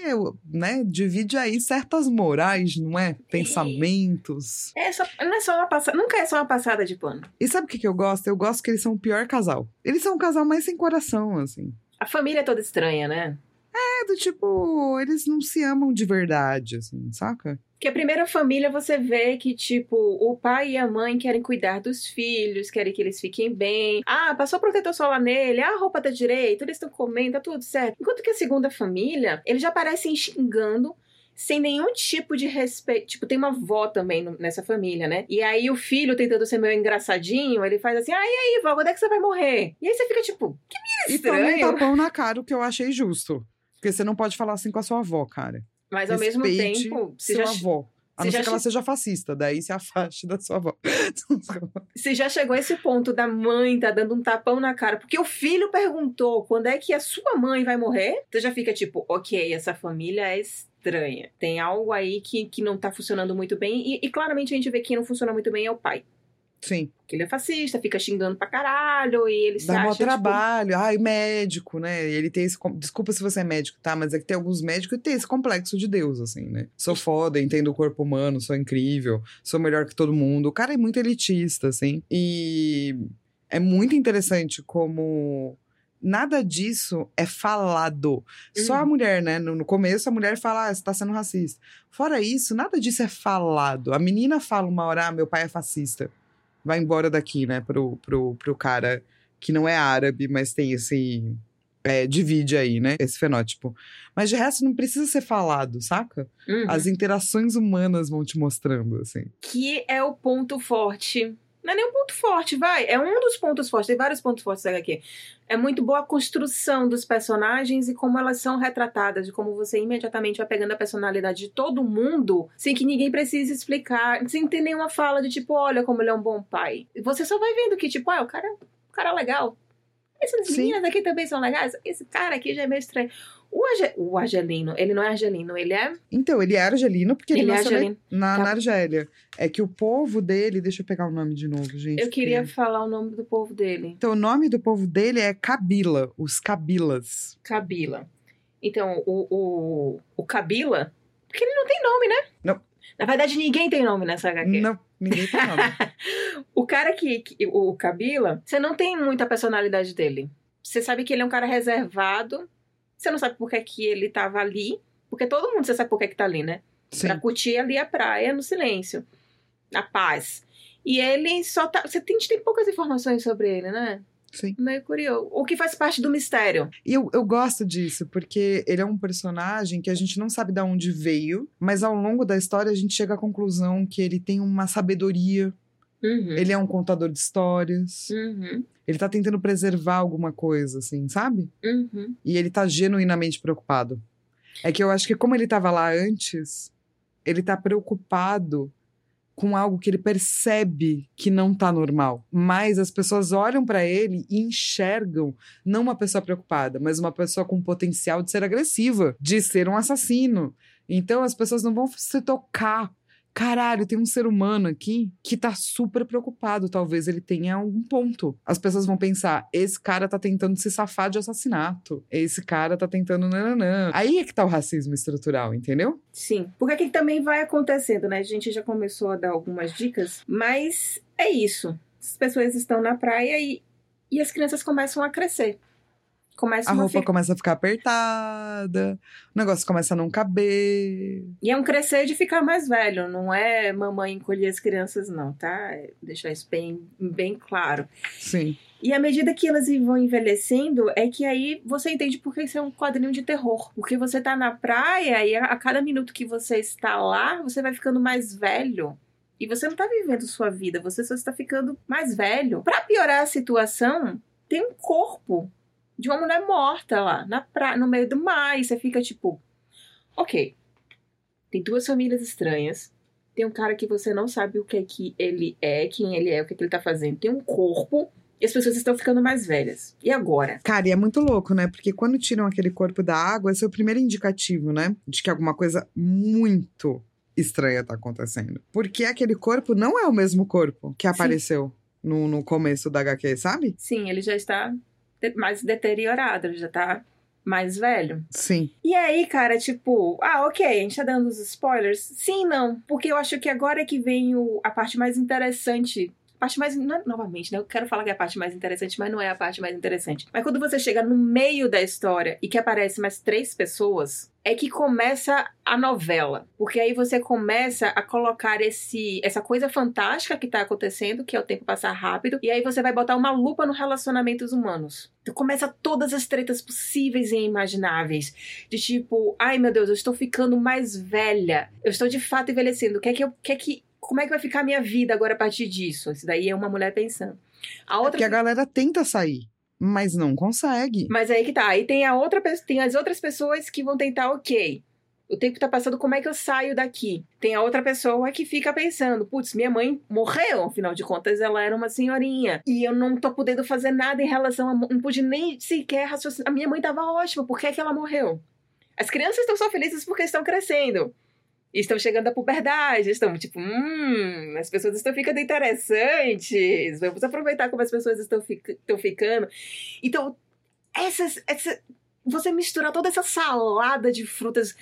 Speaker 1: né, divide aí certas morais, não é? Pensamentos.
Speaker 2: É só, não é só uma passada. Nunca é só uma passada de pano.
Speaker 1: E sabe o que, que eu gosto? Eu gosto que eles são o pior casal. Eles são o casal mais sem coração, assim.
Speaker 2: A família é toda estranha, né?
Speaker 1: É do tipo, eles não se amam de verdade, assim, saca?
Speaker 2: Que a primeira família você vê que, tipo, o pai e a mãe querem cuidar dos filhos, querem que eles fiquem bem. Ah, passou protetor solar nele, ah, a roupa tá direita, eles estão comendo, tá tudo certo. Enquanto que a segunda família, eles já parecem xingando. Sem nenhum tipo de respeito. Tipo, tem uma avó também no- nessa família, né? E aí o filho, tentando ser meio engraçadinho, ele faz assim: ah, e aí, vó, quando é que você vai morrer? E aí você fica tipo, que
Speaker 1: E toma um tapão na cara, o que eu achei justo. Porque você não pode falar assim com a sua avó, cara.
Speaker 2: Mas ao mesmo
Speaker 1: Respeite
Speaker 2: tempo, você
Speaker 1: Seu
Speaker 2: já,
Speaker 1: avó. A não ser que ela
Speaker 2: che-
Speaker 1: seja fascista, daí se afaste da sua avó. [laughs]
Speaker 2: Você já chegou a esse ponto da mãe tá dando um tapão na cara porque o filho perguntou quando é que a sua mãe vai morrer? Você já fica tipo, ok, essa família é estranha. Tem algo aí que, que não tá funcionando muito bem. E, e claramente a gente vê que quem não funciona muito bem é o pai.
Speaker 1: Sim.
Speaker 2: Que ele é fascista, fica xingando pra caralho e ele se
Speaker 1: Dá mó
Speaker 2: acha, tipo,
Speaker 1: trabalho. Ai, médico, né? Ele tem esse. Desculpa se você é médico, tá? Mas é que tem alguns médicos que tem esse complexo de Deus, assim, né? Sou foda, entendo o corpo humano, sou incrível, sou melhor que todo mundo. O cara é muito elitista, assim. E é muito interessante como. Nada disso é falado. Só a
Speaker 2: Uhum.
Speaker 1: mulher, né? No, no começo, a mulher fala, ah, você tá sendo racista. Fora isso, nada disso é falado. A menina fala uma hora, ah, meu pai é fascista. Vai embora daqui, né? Pro, pro, pro cara que não é árabe, mas tem esse. é, divide aí, né? Esse fenótipo. Mas de resto não precisa ser falado, saca?
Speaker 2: uhum.
Speaker 1: As interações humanas vão te mostrando, assim.
Speaker 2: que é o ponto forte. Não é nem um ponto forte, vai. É um dos pontos fortes. Tem vários pontos fortes aqui. É muito boa a construção dos personagens e como elas são retratadas, de como você imediatamente vai pegando a personalidade de todo mundo, sem que ninguém precise explicar, sem ter nenhuma fala de tipo, olha como ele é um bom pai. Você só vai vendo que, tipo, ah, o cara, o cara é legal. Essas
Speaker 1: Sim.
Speaker 2: meninas aqui também são legais. Esse cara aqui já é meio estranho. O, Arge- o Argelino, ele não é Argelino, ele é.
Speaker 1: Então, ele é argelino porque ele,
Speaker 2: Ele é
Speaker 1: nasceu na-
Speaker 2: argelino.
Speaker 1: na,
Speaker 2: Tá.
Speaker 1: na Argélia. É que o povo dele. Deixa eu pegar o nome de novo, gente.
Speaker 2: Eu queria
Speaker 1: porque-
Speaker 2: falar o nome do povo dele.
Speaker 1: Então, o nome do povo dele é Kabila, os Kabilas.
Speaker 2: Kabila. Então, o, o, o Kabila, porque ele não tem nome, né?
Speaker 1: Não.
Speaker 2: Na verdade, ninguém tem nome nessa HQ.
Speaker 1: Não, ninguém tem nome. [laughs]
Speaker 2: O cara que, que- o Kabila, você não tem muita personalidade dele. Você sabe que ele é um cara reservado. Você não sabe por que, que ele tava ali. Porque todo mundo você sabe por que, que tá ali, né?
Speaker 1: Sim.
Speaker 2: Pra curtir ali a praia no silêncio. Na paz. E ele só tá. Você tem, a tem poucas informações sobre ele, né?
Speaker 1: Sim.
Speaker 2: Meio curioso. O que faz parte do mistério.
Speaker 1: E eu, eu gosto disso, porque ele é um personagem que a gente não sabe de onde veio, mas ao longo da história a gente chega à conclusão que ele tem uma sabedoria,
Speaker 2: Uhum.
Speaker 1: ele é um contador de histórias,
Speaker 2: Uhum.
Speaker 1: Ele tá tentando preservar alguma coisa, assim, sabe?
Speaker 2: Uhum.
Speaker 1: E ele tá genuinamente preocupado. É que eu acho que como ele tava lá antes, ele tá preocupado com algo que ele percebe que não tá normal. Mas as pessoas olham pra ele e enxergam não uma pessoa preocupada, mas uma pessoa com potencial de ser agressiva, de ser um assassino. Então as pessoas não vão se tocar. Caralho, tem um ser humano aqui que tá super preocupado. Talvez ele tenha algum ponto. As pessoas vão pensar: esse cara tá tentando se safar de assassinato. Esse cara tá tentando. Nananã. Aí é que tá o racismo estrutural, entendeu?
Speaker 2: Sim, porque que também vai acontecendo, né? A gente já começou a dar algumas dicas, mas é isso. As pessoas estão na praia e, e as crianças começam a crescer. Começam
Speaker 1: A roupa começa a ficar apertada, o negócio começa a não caber.
Speaker 2: E é um crescer de ficar mais velho, não é mamãe encolher as crianças, não, tá? É Deixar isso bem, bem claro.
Speaker 1: Sim.
Speaker 2: E à medida que elas vão envelhecendo, é que aí você entende por que isso é um quadrinho de terror. Porque você tá na praia e a a cada minuto que você está lá, você vai ficando mais velho. E você não tá vivendo sua vida, você só está ficando mais velho. Pra piorar a situação, tem um corpo de uma mulher morta lá, na pra... no meio do mar. E você fica tipo, ok. Tem duas famílias estranhas. Tem um cara que você não sabe o que é que ele é, quem ele é, o que, é que ele tá fazendo. Tem um corpo e as pessoas estão ficando mais velhas. E agora?
Speaker 1: Cara, e é muito louco, né? Porque quando tiram aquele corpo da água, esse é o primeiro indicativo, né? De que alguma coisa muito estranha tá acontecendo. Porque aquele corpo não é o mesmo corpo que apareceu no, no começo da HQ, sabe?
Speaker 2: Sim, ele já está mais deteriorado, ele já tá mais velho.
Speaker 1: Sim.
Speaker 2: E aí, cara, tipo, ah, ok, a gente tá dando os spoilers. Sim, não, porque eu acho que agora é que vem o, a parte mais interessante. Parte mais. não é- novamente, né? Eu quero falar que é a parte mais interessante, mas não é a parte mais interessante. Mas quando você chega no meio da história e que aparece mais três pessoas, é que começa a novela. Porque aí você começa a colocar esse, essa coisa fantástica que tá acontecendo, que é o tempo passar rápido, e aí você vai botar uma lupa no relacionamentos humanos. Então começa todas as tretas possíveis e imagináveis. De tipo, ai meu Deus, eu estou ficando mais velha. Eu estou de fato envelhecendo. O que é que eu. que é que, como é que vai ficar a minha vida agora a partir disso? Isso daí é uma mulher pensando. A outra
Speaker 1: Porque a galera tenta sair, mas não consegue.
Speaker 2: Mas aí que tá. Aí tem a outra tem as outras pessoas que vão tentar, ok. O tempo tá passando, como é que eu saio daqui? Tem a outra pessoa que fica pensando, putz, minha mãe morreu, afinal de contas, ela era uma senhorinha. E eu não tô podendo fazer nada em relação a. Não pude nem sequer raciocinar. A minha mãe tava ótima, por que, é que ela morreu? As crianças estão só felizes porque estão crescendo. E estão chegando à puberdade, estão tipo, hum, as pessoas estão ficando interessantes, vamos aproveitar como as pessoas estão, fic- estão ficando. Então, essas, essa, você misturar toda essa salada de frutas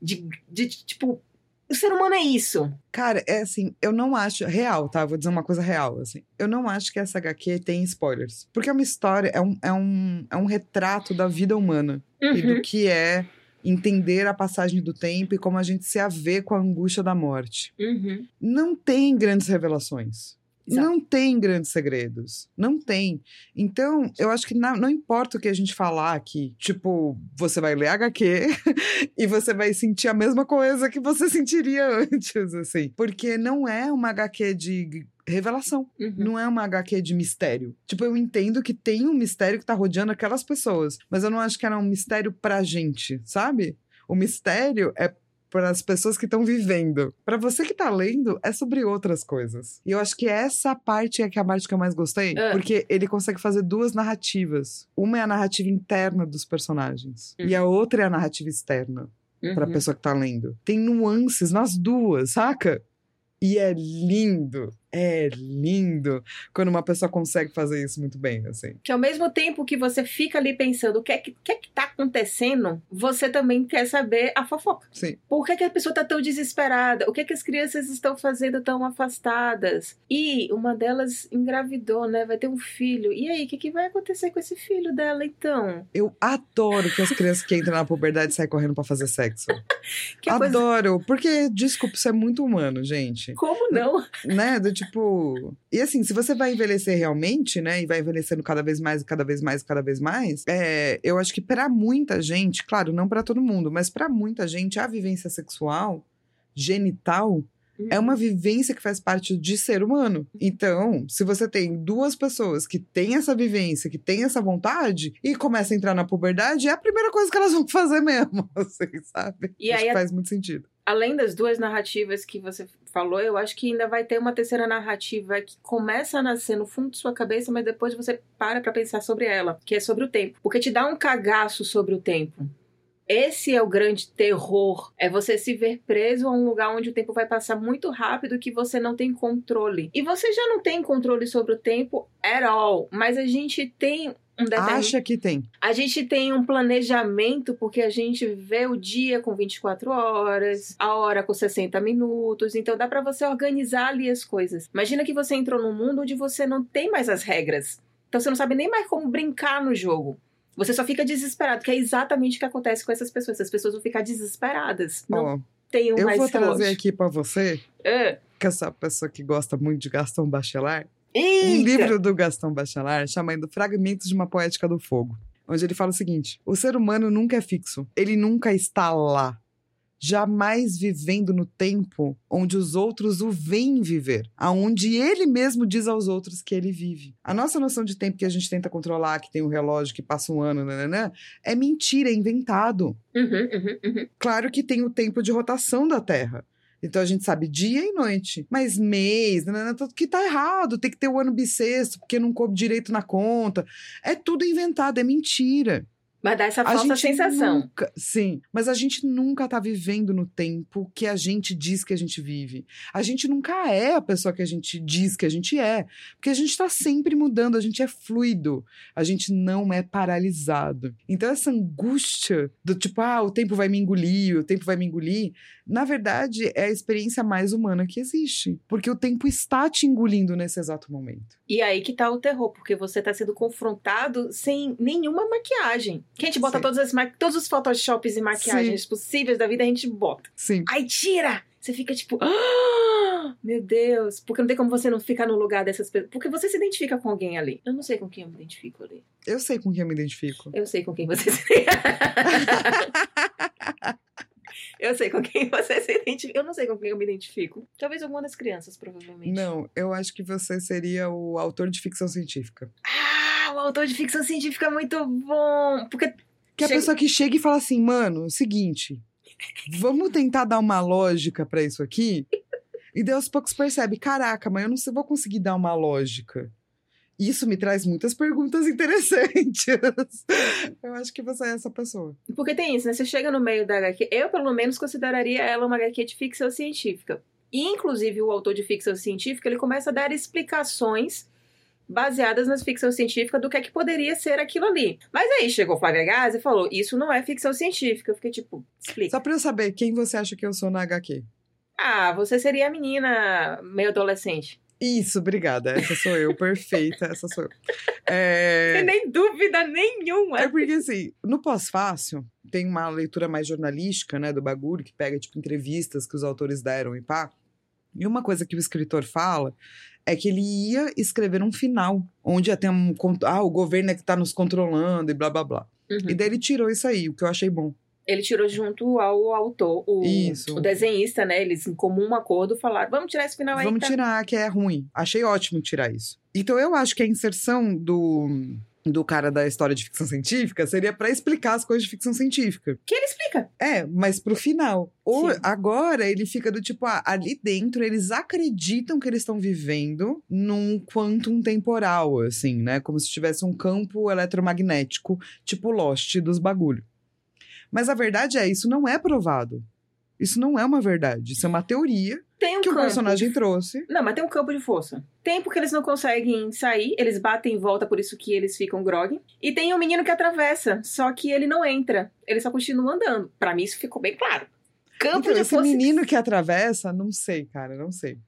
Speaker 2: de, de, de, tipo o ser humano é isso
Speaker 1: Cara, é assim, eu não acho. Real, tá? Vou dizer uma coisa real, assim. Eu não acho que essa HQ tem spoilers. Porque é uma história, é um, é um, é um retrato da vida humana. E do que é entender a passagem do tempo e como a gente se avê com a angústia da morte.
Speaker 2: Uhum.
Speaker 1: Não tem grandes revelações.
Speaker 2: Exato.
Speaker 1: Não tem grandes segredos. Não tem. Então, eu acho que na- não importa o que a gente falar aqui. Tipo, você vai ler HQ [laughs] e você vai sentir a mesma coisa que você [laughs] sentiria antes, assim. Porque não é uma HQ de revelação.
Speaker 2: Uhum.
Speaker 1: Não é uma HQ de mistério. Tipo, eu entendo que tem um mistério que tá rodeando aquelas pessoas. Mas eu não acho que era um mistério pra gente, sabe? O mistério é para as pessoas que estão vivendo. Para você que tá lendo, é sobre outras coisas. E eu acho que essa parte é que é a parte que eu mais gostei,
Speaker 2: Ah.
Speaker 1: porque ele consegue fazer duas narrativas. Uma é a narrativa interna dos personagens e a outra é a narrativa externa para a
Speaker 2: Uhum.
Speaker 1: pessoa que tá lendo. Tem nuances nas duas, saca? E é lindo, é lindo quando uma pessoa consegue fazer isso muito bem, assim.
Speaker 2: Que ao mesmo tempo que você fica ali pensando o que é que, que, é que tá acontecendo, você também quer saber a fofoca.
Speaker 1: Sim.
Speaker 2: Por que, que a pessoa tá tão desesperada? O que, que as crianças estão fazendo tão afastadas? E uma delas engravidou, né? Vai ter um filho. E aí, o que, que vai acontecer com esse filho dela, então?
Speaker 1: Eu adoro que as crianças que entram na puberdade saem correndo pra fazer sexo. [laughs]
Speaker 2: Que é coisa...
Speaker 1: adoro, porque, desculpa, isso é muito humano, gente.
Speaker 2: Como não?
Speaker 1: né? Do tipo. E assim, se você vai envelhecer realmente, né? E vai envelhecendo cada vez mais, cada vez mais, cada vez mais, é, eu acho que pra muita gente, claro, não pra todo mundo, mas pra muita gente, a vivência sexual, genital, é uma vivência que faz parte de ser humano. Então, se você tem duas pessoas que têm essa vivência, que têm essa vontade, e começa a entrar na puberdade, é a primeira coisa que elas vão [laughs] fazer mesmo, assim, sabe?
Speaker 2: E
Speaker 1: Acho
Speaker 2: aí
Speaker 1: faz muito sentido.
Speaker 2: Além das duas narrativas que você falou, eu acho que ainda vai ter uma terceira narrativa que começa a nascer no fundo de sua cabeça, mas depois você para pra pensar sobre ela, que é sobre o tempo. Porque te dá um cagaço sobre o tempo. Esse é o grande terror. É você se ver preso a um lugar onde o tempo vai passar muito rápido que você não tem controle. E você já não tem controle sobre o tempo at all. Mas a gente tem um.
Speaker 1: Acha que tem.
Speaker 2: A gente tem um planejamento porque a gente vê o dia com 24 horas, a hora com 60 minutos, então dá pra você organizar ali as coisas. Imagina que você entrou num mundo onde você não tem mais as regras. Então você não sabe nem mais como brincar no jogo. Você só fica desesperado, que é exatamente o que acontece com essas pessoas. Essas pessoas vão ficar desesperadas. Não
Speaker 1: Ó,
Speaker 2: tem um
Speaker 1: eu
Speaker 2: mais
Speaker 1: vou trazer
Speaker 2: relógio.
Speaker 1: aqui pra você
Speaker 2: Ah,
Speaker 1: que essa pessoa que gosta muito de Gaston Bachelard, um
Speaker 2: eita!
Speaker 1: livro do Gaston Bachelard chamado Fragmentos de uma Poética do Fogo, onde ele fala o seguinte: o ser humano nunca é fixo, ele nunca está lá, jamais vivendo no tempo onde os outros o veem viver, aonde ele mesmo diz aos outros que ele vive. A nossa noção de tempo que a gente tenta controlar, que tem um relógio que passa um ano, nananã, é mentira, é inventado.
Speaker 2: Uhum, uhum, uhum.
Speaker 1: Claro que tem o tempo de rotação da Terra. Então a gente sabe dia e noite. Mas mês, tudo que tá errado. Tem que ter o ano bissexto, porque não coube direito na conta. É tudo inventado, é mentira.
Speaker 2: Mas dá essa falsa sensação.
Speaker 1: nunca- sim, mas a gente nunca tá vivendo no tempo que a gente diz que a gente vive. A gente nunca é a pessoa que a gente diz que a gente é. Porque a gente tá sempre mudando, a gente é fluido. A gente não é paralisado. Então, essa angústia do tipo, ah, o tempo vai me engolir, o tempo vai me engolir, na verdade, é a experiência mais humana que existe. Porque o tempo está te engolindo nesse exato momento.
Speaker 2: E aí que tá o terror, porque você tá sendo confrontado sem nenhuma maquiagem. Que a gente bota
Speaker 1: Sim.
Speaker 2: todas as todos os photoshops e maquiagens possíveis da vida, a gente bota.
Speaker 1: Sim.
Speaker 2: Aí tira! Você fica tipo, "Ah, meu Deus, porque não tem como você não ficar no lugar dessas pessoas. Porque você se identifica com alguém ali. Eu não sei com quem eu me identifico ali.
Speaker 1: Eu sei com quem eu me identifico.
Speaker 2: Eu sei com quem você se [laughs] Eu sei com quem você se identifica. Eu não sei com quem eu me identifico. Talvez alguma das crianças, provavelmente.
Speaker 1: Não, eu acho que você seria o autor de ficção científica.
Speaker 2: Ah, o autor de ficção científica é muito bom. Porque
Speaker 1: Que é a
Speaker 2: Chega-
Speaker 1: pessoa que chega e fala assim, mano, seguinte, vamos tentar dar uma lógica pra isso aqui? E aos poucos percebe, caraca, mas eu não sei, vou conseguir dar uma lógica. Isso me traz muitas perguntas [laughs] interessantes. Eu acho que você é essa pessoa.
Speaker 2: Porque tem isso, né? Você chega no meio da HQ, eu pelo menos consideraria ela uma HQ de ficção científica. E, inclusive, o autor de ficção científica, ele começa a dar explicações baseadas nas ficção científica do que é que poderia ser aquilo ali. Mas aí chegou Flávia Gaza e falou, isso não é ficção científica. Eu fiquei tipo, explica.
Speaker 1: Só pra eu saber quem você acha que eu sou na HQ.
Speaker 2: Ah, você seria a menina meio adolescente.
Speaker 1: Isso, obrigada. Essa sou eu, perfeita. Essa sou eu. É...
Speaker 2: Sem nem dúvida nenhuma.
Speaker 1: É porque, assim, no pós-fácil, tem uma leitura mais jornalística, né, do bagulho, que pega, tipo, entrevistas que os autores deram e pá. E uma coisa que o escritor fala é que ele ia escrever um final, onde ia ter um... Ah, o governo é que tá nos controlando e blá, blá, blá.
Speaker 2: Uhum.
Speaker 1: E daí ele tirou isso aí, o que eu achei bom.
Speaker 2: Ele tirou junto ao autor, o, o desenhista, né? Eles, em comum acordo, falaram: vamos tirar esse final aí.
Speaker 1: Vamos
Speaker 2: tá?
Speaker 1: tirar, que é ruim. Achei ótimo tirar isso. Então eu acho que a inserção do... Do cara da história de ficção científica seria pra explicar as coisas de ficção científica.
Speaker 2: Que ele explica.
Speaker 1: É, mas pro final. Ou
Speaker 2: Sim.
Speaker 1: agora ele fica do tipo, ah, ali dentro eles acreditam que eles estão vivendo num quantum temporal, assim, né? Como se tivesse um campo eletromagnético, tipo Lost dos bagulho. Mas a verdade é, isso não é provado. Isso não é uma verdade. Isso é uma teoria
Speaker 2: Tem um
Speaker 1: que o personagem trouxe.
Speaker 2: Não, mas tem um campo de força. Tem porque eles não conseguem sair, eles batem em volta, por isso que eles ficam grog. E tem um menino que atravessa, só que ele não entra. Ele só continua andando. Pra mim isso ficou bem claro. Campo
Speaker 1: Então,
Speaker 2: de
Speaker 1: esse
Speaker 2: força.
Speaker 1: menino que atravessa, não sei, cara, não sei.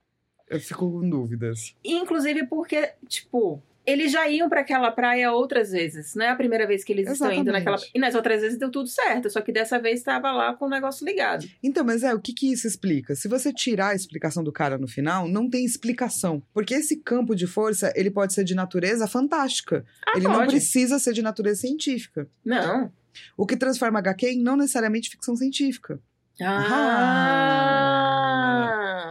Speaker 1: Eu fico com dúvidas.
Speaker 2: Inclusive porque, tipo, eles já iam pra aquela praia outras vezes. Não é a primeira vez que eles estão indo
Speaker 1: Exatamente.
Speaker 2: naquela. E nas outras vezes deu tudo certo. Só que dessa vez tava lá com o negócio ligado.
Speaker 1: Então, mas é, o que que isso explica? Se você tirar a explicação do cara no final, não tem explicação. Porque esse campo de força, ele pode ser de natureza fantástica.
Speaker 2: Ah,
Speaker 1: ele não
Speaker 2: pode.
Speaker 1: precisa ser de natureza científica.
Speaker 2: Não.
Speaker 1: O que transforma HQ em não necessariamente ficção científica.
Speaker 2: Ah,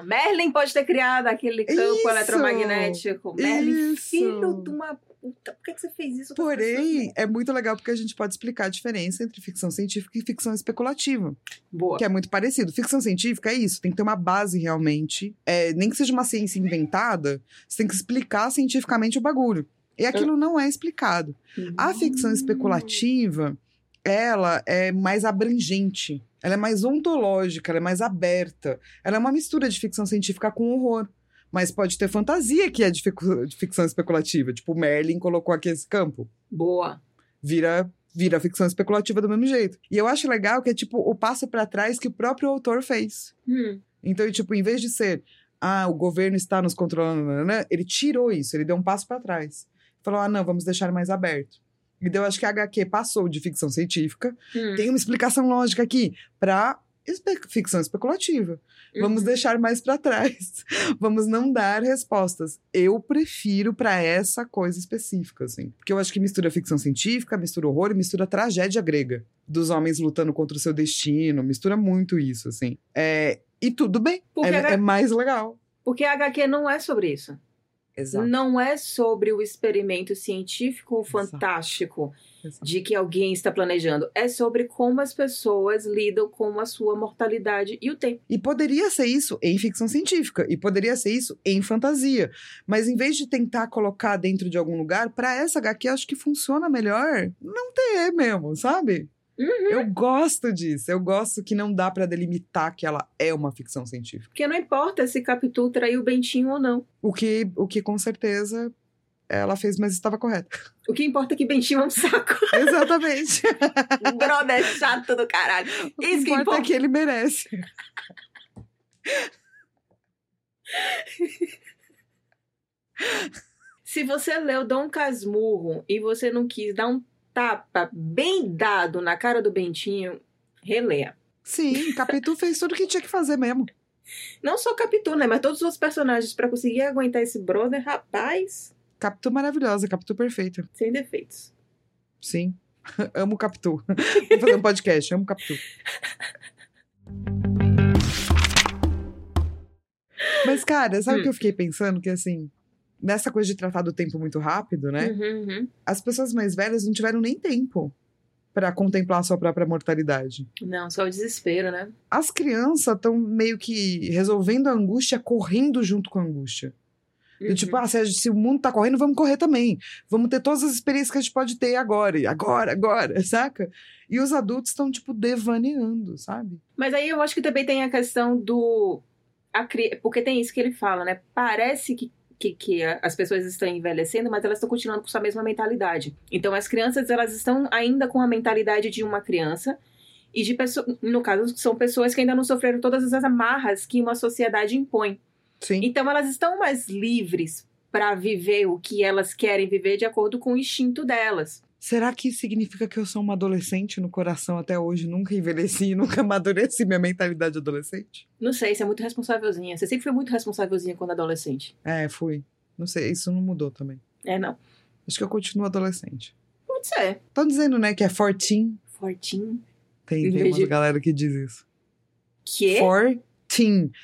Speaker 2: Merlin pode ter criado aquele campo
Speaker 1: Isso!
Speaker 2: eletromagnético. Merlin,
Speaker 1: Isso!
Speaker 2: filho de uma puta. Por que, que você fez isso?
Speaker 1: Porém, é muito legal porque a gente pode explicar a diferença entre ficção científica e ficção especulativa.
Speaker 2: Boa.
Speaker 1: Que é muito parecido. Ficção científica é isso, tem que ter uma base realmente. É, nem que seja uma ciência inventada, você tem que explicar cientificamente o bagulho. E aquilo não é explicado. A ficção especulativa, ela é mais abrangente. Ela é mais ontológica, ela é mais aberta. Ela é uma mistura de ficção científica com horror. Mas pode ter fantasia que é de, ficu- de ficção especulativa. Tipo, Merlin colocou aqui esse campo.
Speaker 2: Boa.
Speaker 1: Vira, vira ficção especulativa do mesmo jeito. E eu acho legal que é tipo o passo pra trás que o próprio autor fez.
Speaker 2: Hum.
Speaker 1: Então, tipo, em vez de ser, ah, o governo está nos controlando, nananã, ele tirou isso, ele deu um passo pra trás. Falou, ah, não, vamos deixar mais aberto. E daí eu acho que a HQ passou de ficção científica,
Speaker 2: Hum.
Speaker 1: tem uma explicação lógica aqui, pra espe- ficção especulativa. Vamos
Speaker 2: Uhum.
Speaker 1: deixar mais pra trás. [laughs] Vamos não dar respostas. Eu prefiro pra essa coisa específica, assim. Porque eu acho que mistura ficção científica, mistura horror e mistura tragédia grega. Dos homens lutando contra o seu destino. Mistura muito isso, assim. É, e tudo bem. É,
Speaker 2: era-
Speaker 1: é mais legal.
Speaker 2: Porque a HQ não é sobre isso.
Speaker 1: Exato.
Speaker 2: Não é sobre o experimento científico ou fantástico
Speaker 1: Exato.
Speaker 2: de que alguém está planejando. É sobre como as pessoas lidam com a sua mortalidade e o tempo.
Speaker 1: E poderia ser isso em ficção científica, e poderia ser isso em fantasia. Mas em vez de tentar colocar dentro de algum lugar, pra essa HQ acho que funciona melhor não ter mesmo, sabe?
Speaker 2: Uhum.
Speaker 1: Eu gosto disso. Eu gosto que não dá pra delimitar que ela é uma ficção científica.
Speaker 2: Porque não importa se Capitu traiu o Bentinho ou não.
Speaker 1: O que, o que com certeza ela fez, mas estava correto.
Speaker 2: O que importa é que Bentinho é um saco. [laughs]
Speaker 1: Exatamente.
Speaker 2: O brother é chato do caralho.
Speaker 1: o que
Speaker 2: Isso que
Speaker 1: importa
Speaker 2: importa.
Speaker 1: é que ele merece.
Speaker 2: Se você leu Dom Casmurro e você não quis dar um tapa bem dado na cara do Bentinho, releia.
Speaker 1: Sim, Capitu [laughs] fez tudo o que tinha que fazer mesmo.
Speaker 2: Não só Capitu, né? Mas todos os outros personagens pra conseguir aguentar esse brother, rapaz,
Speaker 1: Capitu maravilhosa, Capitu perfeita.
Speaker 2: sem defeitos.
Speaker 1: Sim. [laughs] amo Capitu. [laughs] Vou fazer um podcast, amo Capitu. Mas, cara, sabe o
Speaker 2: Hum.
Speaker 1: que eu fiquei pensando? Que assim, nessa coisa de tratar do tempo muito rápido, né?
Speaker 2: Uhum, uhum.
Speaker 1: As pessoas mais velhas não tiveram nem tempo pra contemplar a sua própria mortalidade.
Speaker 2: Não, só o desespero, né?
Speaker 1: As crianças estão meio que resolvendo a angústia, correndo junto com a angústia.
Speaker 2: Uhum.
Speaker 1: tipo, ah, se, se o mundo tá correndo, vamos correr também. Vamos ter todas as experiências que a gente pode ter agora, e agora, agora, [laughs] saca? E os adultos estão, tipo, devaneando, sabe?
Speaker 2: Mas aí eu acho que também tem a questão do. a cri- Porque tem isso que ele fala, né? Parece que, que, que as pessoas estão envelhecendo, mas elas estão continuando com sua mesma mentalidade. Então as crianças, elas estão ainda com a mentalidade de uma criança. E de pessoas. No caso, são pessoas que ainda não sofreram todas as amarras que uma sociedade impõe.
Speaker 1: Sim.
Speaker 2: Então elas estão mais livres para viver o que elas querem viver de acordo com o instinto delas.
Speaker 1: Será que significa que eu sou uma adolescente no coração até hoje? Nunca envelheci, [laughs] nunca amadureci minha mentalidade adolescente?
Speaker 2: Não sei, você é muito responsávelzinha. Você sempre foi muito responsávelzinha quando adolescente.
Speaker 1: É, fui. Não sei, isso não mudou também.
Speaker 2: É, não.
Speaker 1: Acho que eu continuo adolescente.
Speaker 2: Pode ser.
Speaker 1: Estão dizendo, né, que é 14.
Speaker 2: Fortinho.
Speaker 1: Tem, tem galera que diz isso.
Speaker 2: Que?
Speaker 1: 14.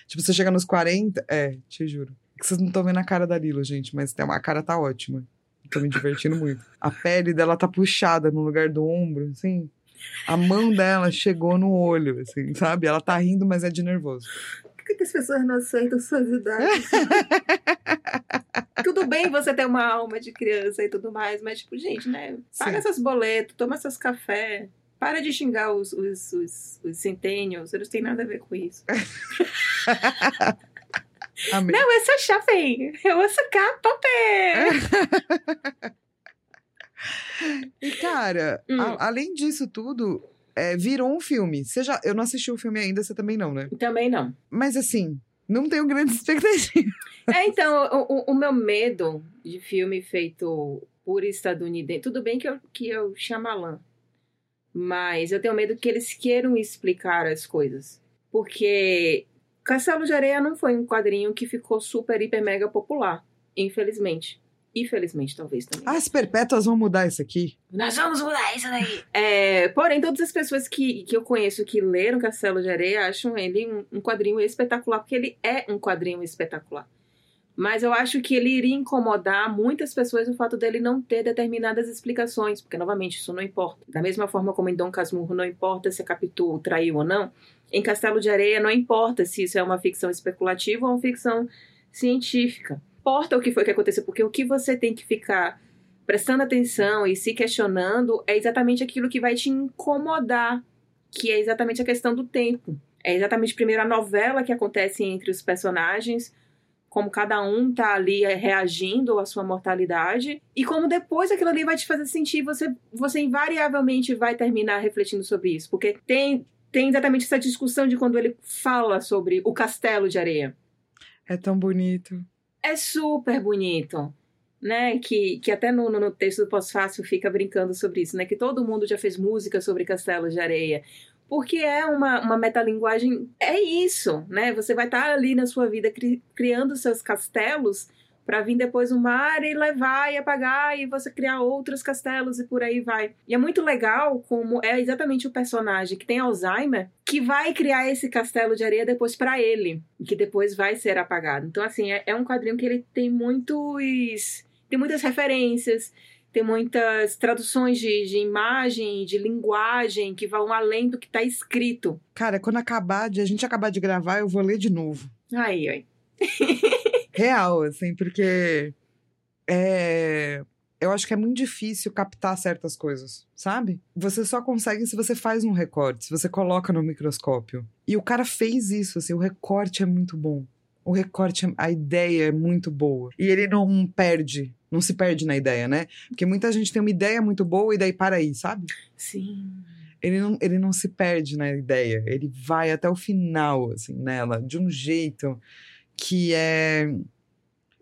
Speaker 1: Tipo, você chega nos 40. É, te juro. É que vocês não estão vendo a cara da Lilo, gente, mas tem uma- a cara tá ótima. Tô me divertindo muito. A pele dela tá puxada no lugar do ombro, assim. A mão dela chegou no olho, assim, sabe? Ela tá rindo, mas é de nervoso.
Speaker 2: Por que, que as pessoas não aceitam suas idades? [laughs] tudo bem você ter uma alma de criança e tudo mais, mas, tipo, gente, né? Paga
Speaker 1: Sim.
Speaker 2: seus boletos, toma seus café. Para de xingar os, os, os, os centennials, eles têm nada a ver com isso. [laughs]
Speaker 1: Amei.
Speaker 2: Não, eu sou shopping, eu sou K-pop. [laughs]
Speaker 1: E, cara,
Speaker 2: Hum.
Speaker 1: a- além disso tudo, é, virou um filme. Você já, eu não assisti o filme ainda, você também não, né?
Speaker 2: Também não.
Speaker 1: Mas, assim, não tenho grandes [laughs] expectativas.
Speaker 2: É, então, o, o- o meu medo de filme feito por estadunidense. Tudo bem que eu, que eu Shyamalan. Mas eu tenho medo que eles queiram explicar as coisas. Porque Castelo de Areia não foi um quadrinho que ficou super, hiper, mega popular. Infelizmente. Infelizmente, talvez também.
Speaker 1: As perpétuas vão mudar isso aqui.
Speaker 2: Nós vamos mudar isso daí. É, porém, todas as pessoas que, que eu conheço que leram Castelo de Areia acham ele um, um quadrinho espetacular, porque ele é um quadrinho espetacular. Mas eu acho que ele iria incomodar muitas pessoas o fato dele não ter determinadas explicações, porque, novamente, isso não importa. Da mesma forma como em Dom Casmurro não importa se a Capitu traiu ou não, em Castelo de Areia não importa se isso é uma ficção especulativa ou uma ficção científica. Importa o que foi que aconteceu, porque o que você tem que ficar prestando atenção e se questionando é exatamente aquilo que vai te incomodar, que é exatamente a questão do tempo. É exatamente primeiro a novela que acontece entre os personagens, como cada um tá ali é, reagindo à sua mortalidade e como depois aquilo ali vai te fazer sentir, você você invariavelmente vai terminar refletindo sobre isso, porque tem tem exatamente essa discussão de quando ele fala sobre o castelo de areia
Speaker 1: É tão bonito.
Speaker 2: é super bonito, né? Que, que até no, no- no texto do Pós-Fácil fica brincando sobre isso, né? Que todo mundo já fez música sobre castelos de areia. Porque é uma, uma metalinguagem, é isso, né? Você vai estar ali na sua vida cri- criando seus castelos para vir depois o mar e levar e apagar e você criar outros castelos e por aí vai. E é muito legal como é exatamente o personagem que tem Alzheimer que vai criar esse castelo de areia depois para ele, que depois vai ser apagado. Então assim, é, é um quadrinho que ele tem muitos tem muitas referências, tem muitas traduções de, de imagem, de linguagem que vão além do que está escrito.
Speaker 1: Cara, quando acabar de a gente acabar de gravar, eu vou ler de novo.
Speaker 2: Aí, aí. [laughs]
Speaker 1: Real, assim, porque é, eu acho que é muito difícil captar certas coisas, sabe? Você só consegue se você faz um recorte, se você coloca no microscópio. E o cara fez isso, assim, o recorte é muito bom. O recorte, a ideia é muito boa. E ele não perde, não se perde na ideia, né? Porque muita gente tem uma ideia muito boa e daí para aí, sabe?
Speaker 2: Sim.
Speaker 1: Ele não, ele não se perde na ideia, ele vai até o final, assim, nela, de um jeito que é.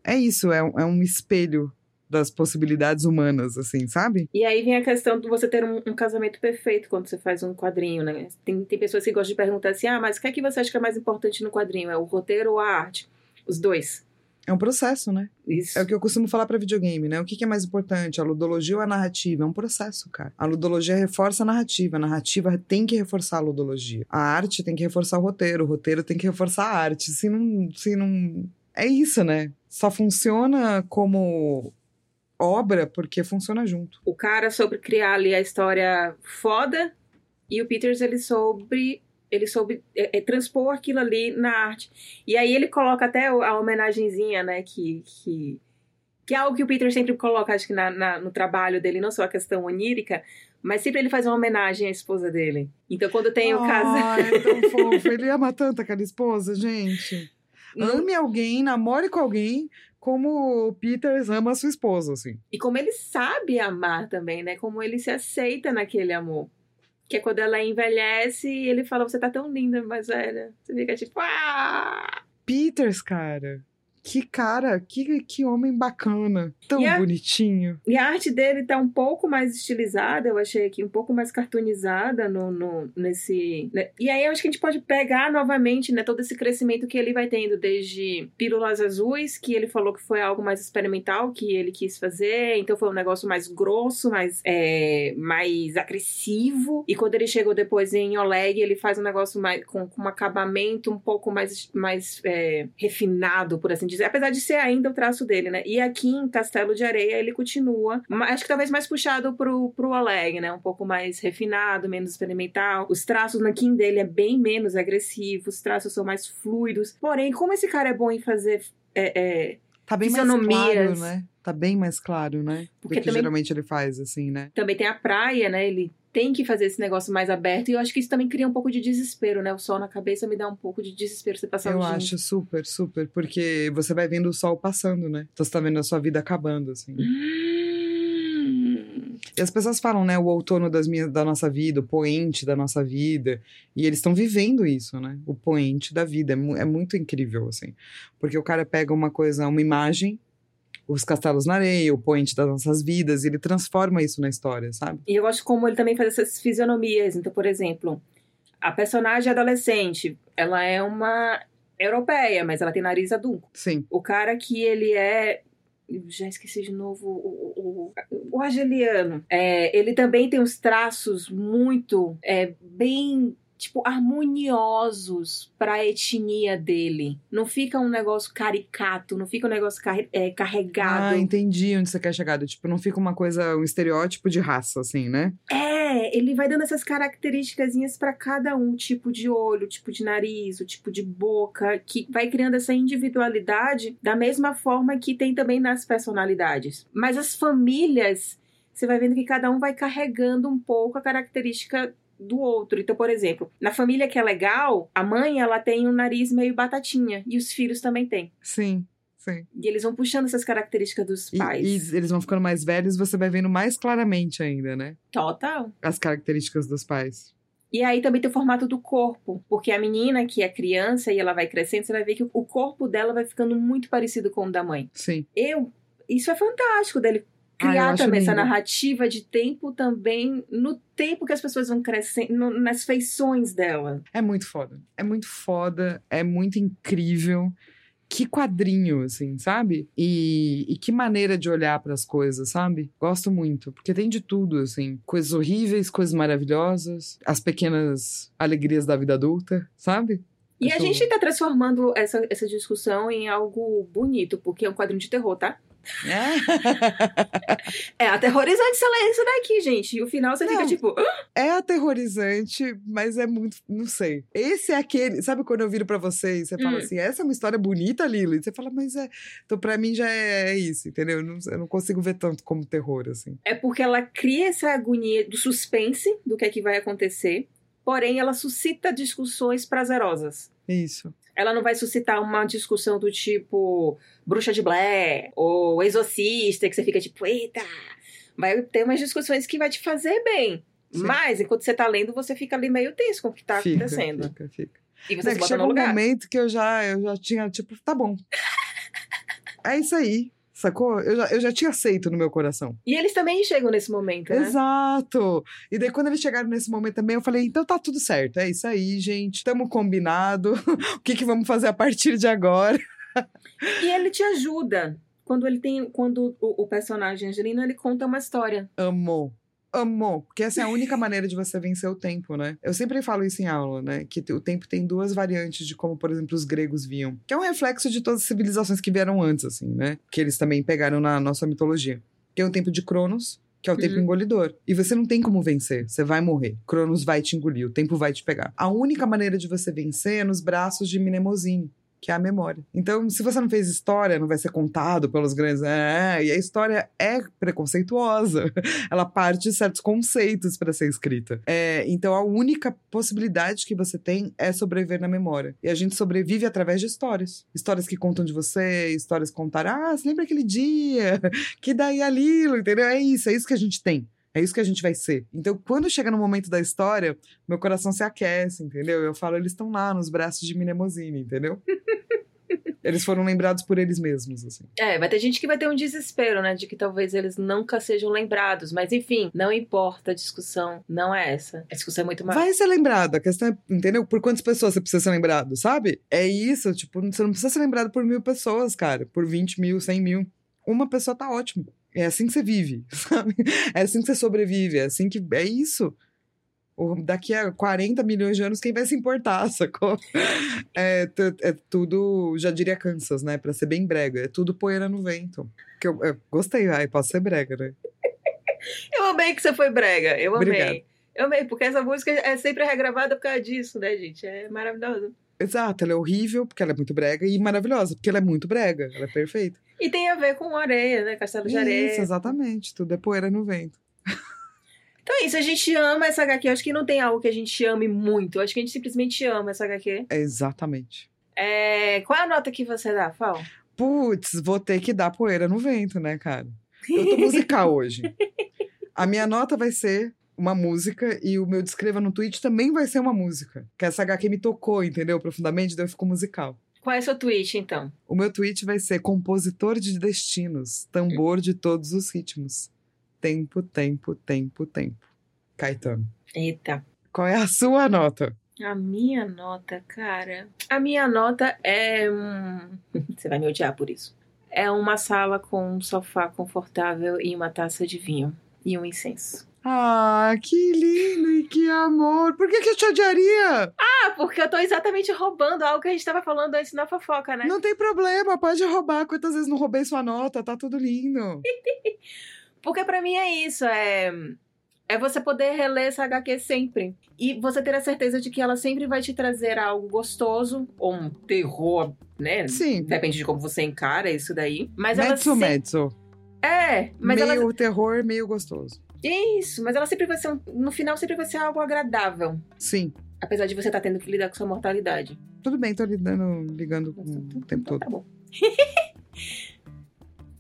Speaker 1: É isso, é, é um espelho das possibilidades humanas, assim, sabe?
Speaker 2: E aí vem a questão de você ter um, um, casamento perfeito quando você faz um quadrinho, né? Tem, tem pessoas que gostam de perguntar assim: ah, mas o que é que você acha que é mais importante no quadrinho? É o roteiro ou a arte? Os dois.
Speaker 1: É um processo, né?
Speaker 2: Isso.
Speaker 1: É o que eu costumo falar para videogame, né? O que, que, é mais importante, a ludologia ou a narrativa? É um processo, cara. A ludologia reforça a narrativa, a narrativa tem que reforçar a ludologia. A arte tem que reforçar o roteiro, o roteiro tem que reforçar a arte. Se não, se não, é isso, né? Só funciona como obra porque funciona junto.
Speaker 2: O cara soube criar ali a história foda e o Peters ele soube ele soube é, é, transpor aquilo ali na arte. E aí ele coloca até a homenagenzinha, né, que, que, que é algo que o Peter sempre coloca, acho que na, na, no trabalho dele, não só a questão onírica, mas sempre ele faz uma homenagem à esposa dele. Então quando tem o caso...
Speaker 1: é tão [laughs] fofo, ele ama tanto aquela esposa, gente. Ame alguém, namore com alguém, como o Peters ama a sua esposa, assim.
Speaker 2: E como ele sabe amar também, né? Como ele se aceita naquele amor. Que é quando ela envelhece e ele fala, você tá tão linda, mais velha. Você fica tipo, ah!
Speaker 1: Peters, cara. Que cara, que, que homem bacana. Tão a, bonitinho.
Speaker 2: E a arte dele tá um pouco mais estilizada, eu achei aqui, um pouco mais cartoonizada no, no, nesse. Né? E aí eu acho que a gente pode pegar novamente, né, todo esse crescimento que ele vai tendo, desde Pílulas Azuis, que ele falou que foi algo mais experimental que ele quis fazer, então foi um negócio mais grosso, mais, é, mais agressivo. E quando ele chegou depois em Oleg, ele faz um negócio mais com, com um acabamento um pouco mais, mais é, refinado, por assim dizer apesar de ser ainda o traço dele, né? E aqui em Castelo de Areia ele continua, acho que talvez mais puxado pro, pro Oleg, né? Um pouco mais refinado, menos experimental. Os traços na Kim dele é bem menos agressivos, os traços são mais fluidos. Porém, como esse cara é bom em fazer é, é,
Speaker 1: Tá bem mais claro, né? Tá bem mais claro, né?
Speaker 2: Porque
Speaker 1: Do que
Speaker 2: também,
Speaker 1: geralmente ele faz, assim, né?
Speaker 2: Também tem a praia, né? Ele tem que fazer esse negócio mais aberto. E eu acho que isso também cria um pouco de desespero, né? O sol na cabeça me dá um pouco de desespero você passar
Speaker 1: Eu
Speaker 2: o
Speaker 1: acho super, super. Porque você vai vendo o sol passando, né? Então você tá vendo a sua vida acabando, assim.
Speaker 2: Hum.
Speaker 1: E as pessoas falam, né? O outono das minhas, da nossa vida, o poente da nossa vida. E eles estão vivendo isso, né? O poente da vida. É, mu é muito incrível, assim. Porque o cara pega uma coisa, uma imagem os castelos na areia, o point das nossas vidas, ele transforma isso na história, sabe?
Speaker 2: E eu gosto como ele também faz essas fisionomias. Então, por exemplo, a personagem adolescente, ela é uma europeia, mas ela tem nariz adulto.
Speaker 1: Sim.
Speaker 2: O cara que ele é eu já esqueci de novo o, o, o, o argeliano. É, ele também tem uns traços muito é, bem tipo, harmoniosos para a etnia dele. Não fica um negócio caricato, não fica um negócio car é, carregado.
Speaker 1: Ah, entendi onde você quer chegar. Tipo, não fica uma coisa, um estereótipo de raça, assim, né?
Speaker 2: É, ele vai dando essas características para cada um, tipo de olho, tipo de nariz, o tipo de boca, que vai criando essa individualidade da mesma forma que tem também nas personalidades. Mas as famílias, você vai vendo que cada um vai carregando um pouco a característica do outro. Então, por exemplo, na família que é legal, a mãe ela tem um nariz meio batatinha e os filhos também têm.
Speaker 1: Sim. Sim.
Speaker 2: E eles vão puxando essas características dos pais.
Speaker 1: E, e, eles vão ficando mais velhos, você vai vendo mais claramente ainda, né?
Speaker 2: Total.
Speaker 1: As características dos pais.
Speaker 2: E aí também tem o formato do corpo, porque a menina que é criança e ela vai crescendo, você vai ver que o corpo dela vai ficando muito parecido com o da mãe.
Speaker 1: Sim.
Speaker 2: Eu, isso é fantástico dele criar ah, também essa narrativa de tempo também no tempo que as pessoas vão crescendo, nas feições dela.
Speaker 1: É muito foda. É muito foda, é muito incrível. que quadrinho, assim, sabe? E, e que maneira de olhar para as coisas, sabe? Gosto muito, porque tem de tudo, assim. Coisas horríveis, coisas maravilhosas, as pequenas alegrias da vida adulta, sabe?
Speaker 2: E a
Speaker 1: Acho-
Speaker 2: gente tá transformando essa, essa discussão em algo bonito, porque é um quadrinho de terror, tá? É aterrorizante você isso daqui, gente. E o final você fica
Speaker 1: Não.
Speaker 2: tipo. "Ah!"
Speaker 1: É aterrorizante, mas é muito. Não sei. Esse é aquele. Sabe quando eu viro pra você e você fala
Speaker 2: Hum.
Speaker 1: assim: essa é uma história bonita, Lilo? E você fala, mas é. Então pra mim já é, é isso, entendeu? Eu não, eu não consigo ver tanto como terror, assim.
Speaker 2: É porque ela cria essa agonia do suspense do que é que vai acontecer, porém ela suscita discussões prazerosas.
Speaker 1: Isso.
Speaker 2: Ela não vai suscitar uma discussão do tipo Bruxa de Blair ou Exorcista, que você fica tipo, eita! Vai ter umas discussões que vai te fazer bem.
Speaker 1: Sim.
Speaker 2: Mas, enquanto você tá lendo, você fica ali meio tenso com o que tá
Speaker 1: fica,
Speaker 2: acontecendo.
Speaker 1: Fica, fica.
Speaker 2: E você
Speaker 1: Né,
Speaker 2: se bota no
Speaker 1: um
Speaker 2: lugar.
Speaker 1: momento que eu já, eu já tinha, tipo, tá bom. [laughs] é isso aí. Sacou? Eu já, eu já tinha aceito no meu coração.
Speaker 2: E eles também chegam nesse momento, né?
Speaker 1: Exato! E daí, quando eles chegaram nesse momento também, eu falei: então tá tudo certo, é isso aí, gente. Tamo combinado. [laughs] o que, que vamos fazer a partir de agora? [laughs]
Speaker 2: E ele te ajuda. Quando ele tem. Quando o, o personagem Angelino ele conta uma história.
Speaker 1: Amor. Amor. Porque essa é a única maneira de você vencer o tempo, né? Eu sempre falo isso em aula, né? Que o tempo tem duas variantes de como, por exemplo, os gregos viam. Que é um reflexo de todas as civilizações que vieram antes, assim, né? Que eles também pegaram na nossa mitologia. Tem o tempo de Cronos, que é o tempo
Speaker 2: Uhum.
Speaker 1: engolidor. E você não tem como vencer. Você vai morrer. Cronos vai te engolir, o tempo vai te pegar. A única maneira de você vencer é nos braços de Mnemosine. Que é a memória. Então, se você não fez história, não vai ser contado pelos grandes. É, e a história é preconceituosa. [laughs] Ela parte de certos conceitos para ser escrita. É, então, a única possibilidade que você tem é sobreviver na memória. E a gente sobrevive através de histórias. Histórias que contam de você, histórias que contaram. Ah, você lembra aquele dia? [laughs] Que daí a Lilo, entendeu? É isso, é isso que a gente tem. É isso que a gente vai ser. Então, quando chega no momento da história, meu coração se aquece, entendeu? Eu falo, eles estão lá nos braços de Mnemosine, entendeu? [laughs] eles foram lembrados por eles mesmos, assim.
Speaker 2: É, vai ter gente que vai ter um desespero, né? De que talvez eles nunca sejam lembrados. Mas enfim, não importa, a discussão não é essa. A discussão é muito mais.
Speaker 1: Vai ser lembrado. A questão é, entendeu? Por quantas pessoas você precisa ser lembrado, sabe? É isso, tipo, você não precisa ser lembrado por mil pessoas, cara. Por 20 mil, 100 mil. Uma pessoa tá ótimo. É assim que você vive, [laughs] sabe? É assim que você sobrevive, é assim que. É isso. Daqui a 40 milhões de anos, quem vai se importar, [laughs] sacou? É, é tudo, já diria Kansas, né? Pra ser bem brega. É tudo poeira no vento. Que eu, eu gostei, ai, posso ser brega, né?
Speaker 2: Eu amei que você foi brega. Eu amei.
Speaker 1: Obrigado.
Speaker 2: Eu amei, porque essa música é sempre regravada por causa disso, né, gente? É maravilhoso.
Speaker 1: Exato, ela é horrível porque ela é muito brega e maravilhosa porque ela é muito brega, ela é perfeita.
Speaker 2: E tem a ver com areia, né? Castelo de areia.
Speaker 1: Isso, exatamente, tudo é poeira no vento.
Speaker 2: Então é isso, a gente ama essa HQ. Eu acho que não tem algo que a gente ame muito. Eu acho que a gente simplesmente ama essa HQ.
Speaker 1: É exatamente.
Speaker 2: É... Qual é a nota que você dá, Fal?
Speaker 1: Putz, vou ter que dar poeira no vento, né, cara? Eu tô musical [laughs] hoje. A minha nota vai ser uma música e o meu descreva no tweet também vai ser uma música. Que essa HQ me tocou, entendeu? Profundamente, daí eu fico musical.
Speaker 2: Qual é o seu tweet, então?
Speaker 1: O meu tweet vai ser compositor de destinos, tambor de todos os ritmos. Tempo, tempo, tempo, tempo. Caetano.
Speaker 2: Eita.
Speaker 1: Qual é a sua nota?
Speaker 2: A minha nota, cara. A minha nota é. [laughs] Você vai me odiar por isso. É uma sala com um sofá confortável e uma taça de vinho. E um incenso.
Speaker 1: Ah, que lindo e que amor. Por que, que eu te odiaria?
Speaker 2: Ah, porque eu tô exatamente roubando algo que a gente tava falando antes na fofoca, né?
Speaker 1: Não tem problema, pode roubar. Quantas vezes não roubei sua nota? Tá tudo lindo. [laughs]
Speaker 2: Porque pra mim é isso, é. É você poder reler essa HQ sempre. E você ter a certeza de que ela sempre vai te trazer algo gostoso, ou um terror, né?
Speaker 1: Sim.
Speaker 2: Depende de como você encara isso daí. Mas ela
Speaker 1: Mezzo,
Speaker 2: sempre...
Speaker 1: mezzo.
Speaker 2: É, mas
Speaker 1: meio
Speaker 2: ela.
Speaker 1: terror, meio gostoso.
Speaker 2: Isso, mas ela sempre vai ser. um- No final, sempre vai ser algo agradável.
Speaker 1: Sim.
Speaker 2: Apesar de você estar tendo que lidar com sua mortalidade.
Speaker 1: Tudo bem, tô lidando, ligando com o tempo todo.
Speaker 2: Tá bom. [laughs]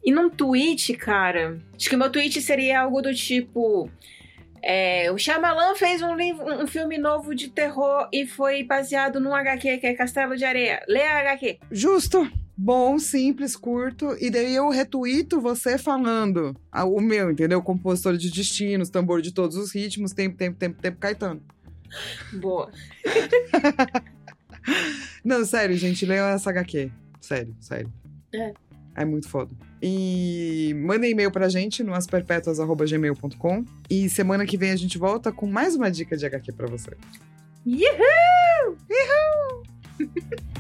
Speaker 2: e num tweet, cara, acho que o meu tweet seria algo do tipo. é, o Shyamalan fez um, livro, um filme novo de terror e foi baseado num HQ que é Castelo de Areia. Lê a HQ.
Speaker 1: Justo. Bom, simples, curto. E daí eu retuito você falando ah, o meu, entendeu? Compositor de destinos, tambor de todos os ritmos, tempo, tempo, tempo, tempo, Caetano.
Speaker 2: Boa. [laughs]
Speaker 1: Não, sério, gente, leiam essa HQ. Sério, sério.
Speaker 2: É.
Speaker 1: É muito foda. E manda e-mail pra gente no asperpetuas.gmail.com. E semana que vem a gente volta com mais uma dica de HQ pra você.
Speaker 2: Uhul! [laughs]
Speaker 1: Uhul!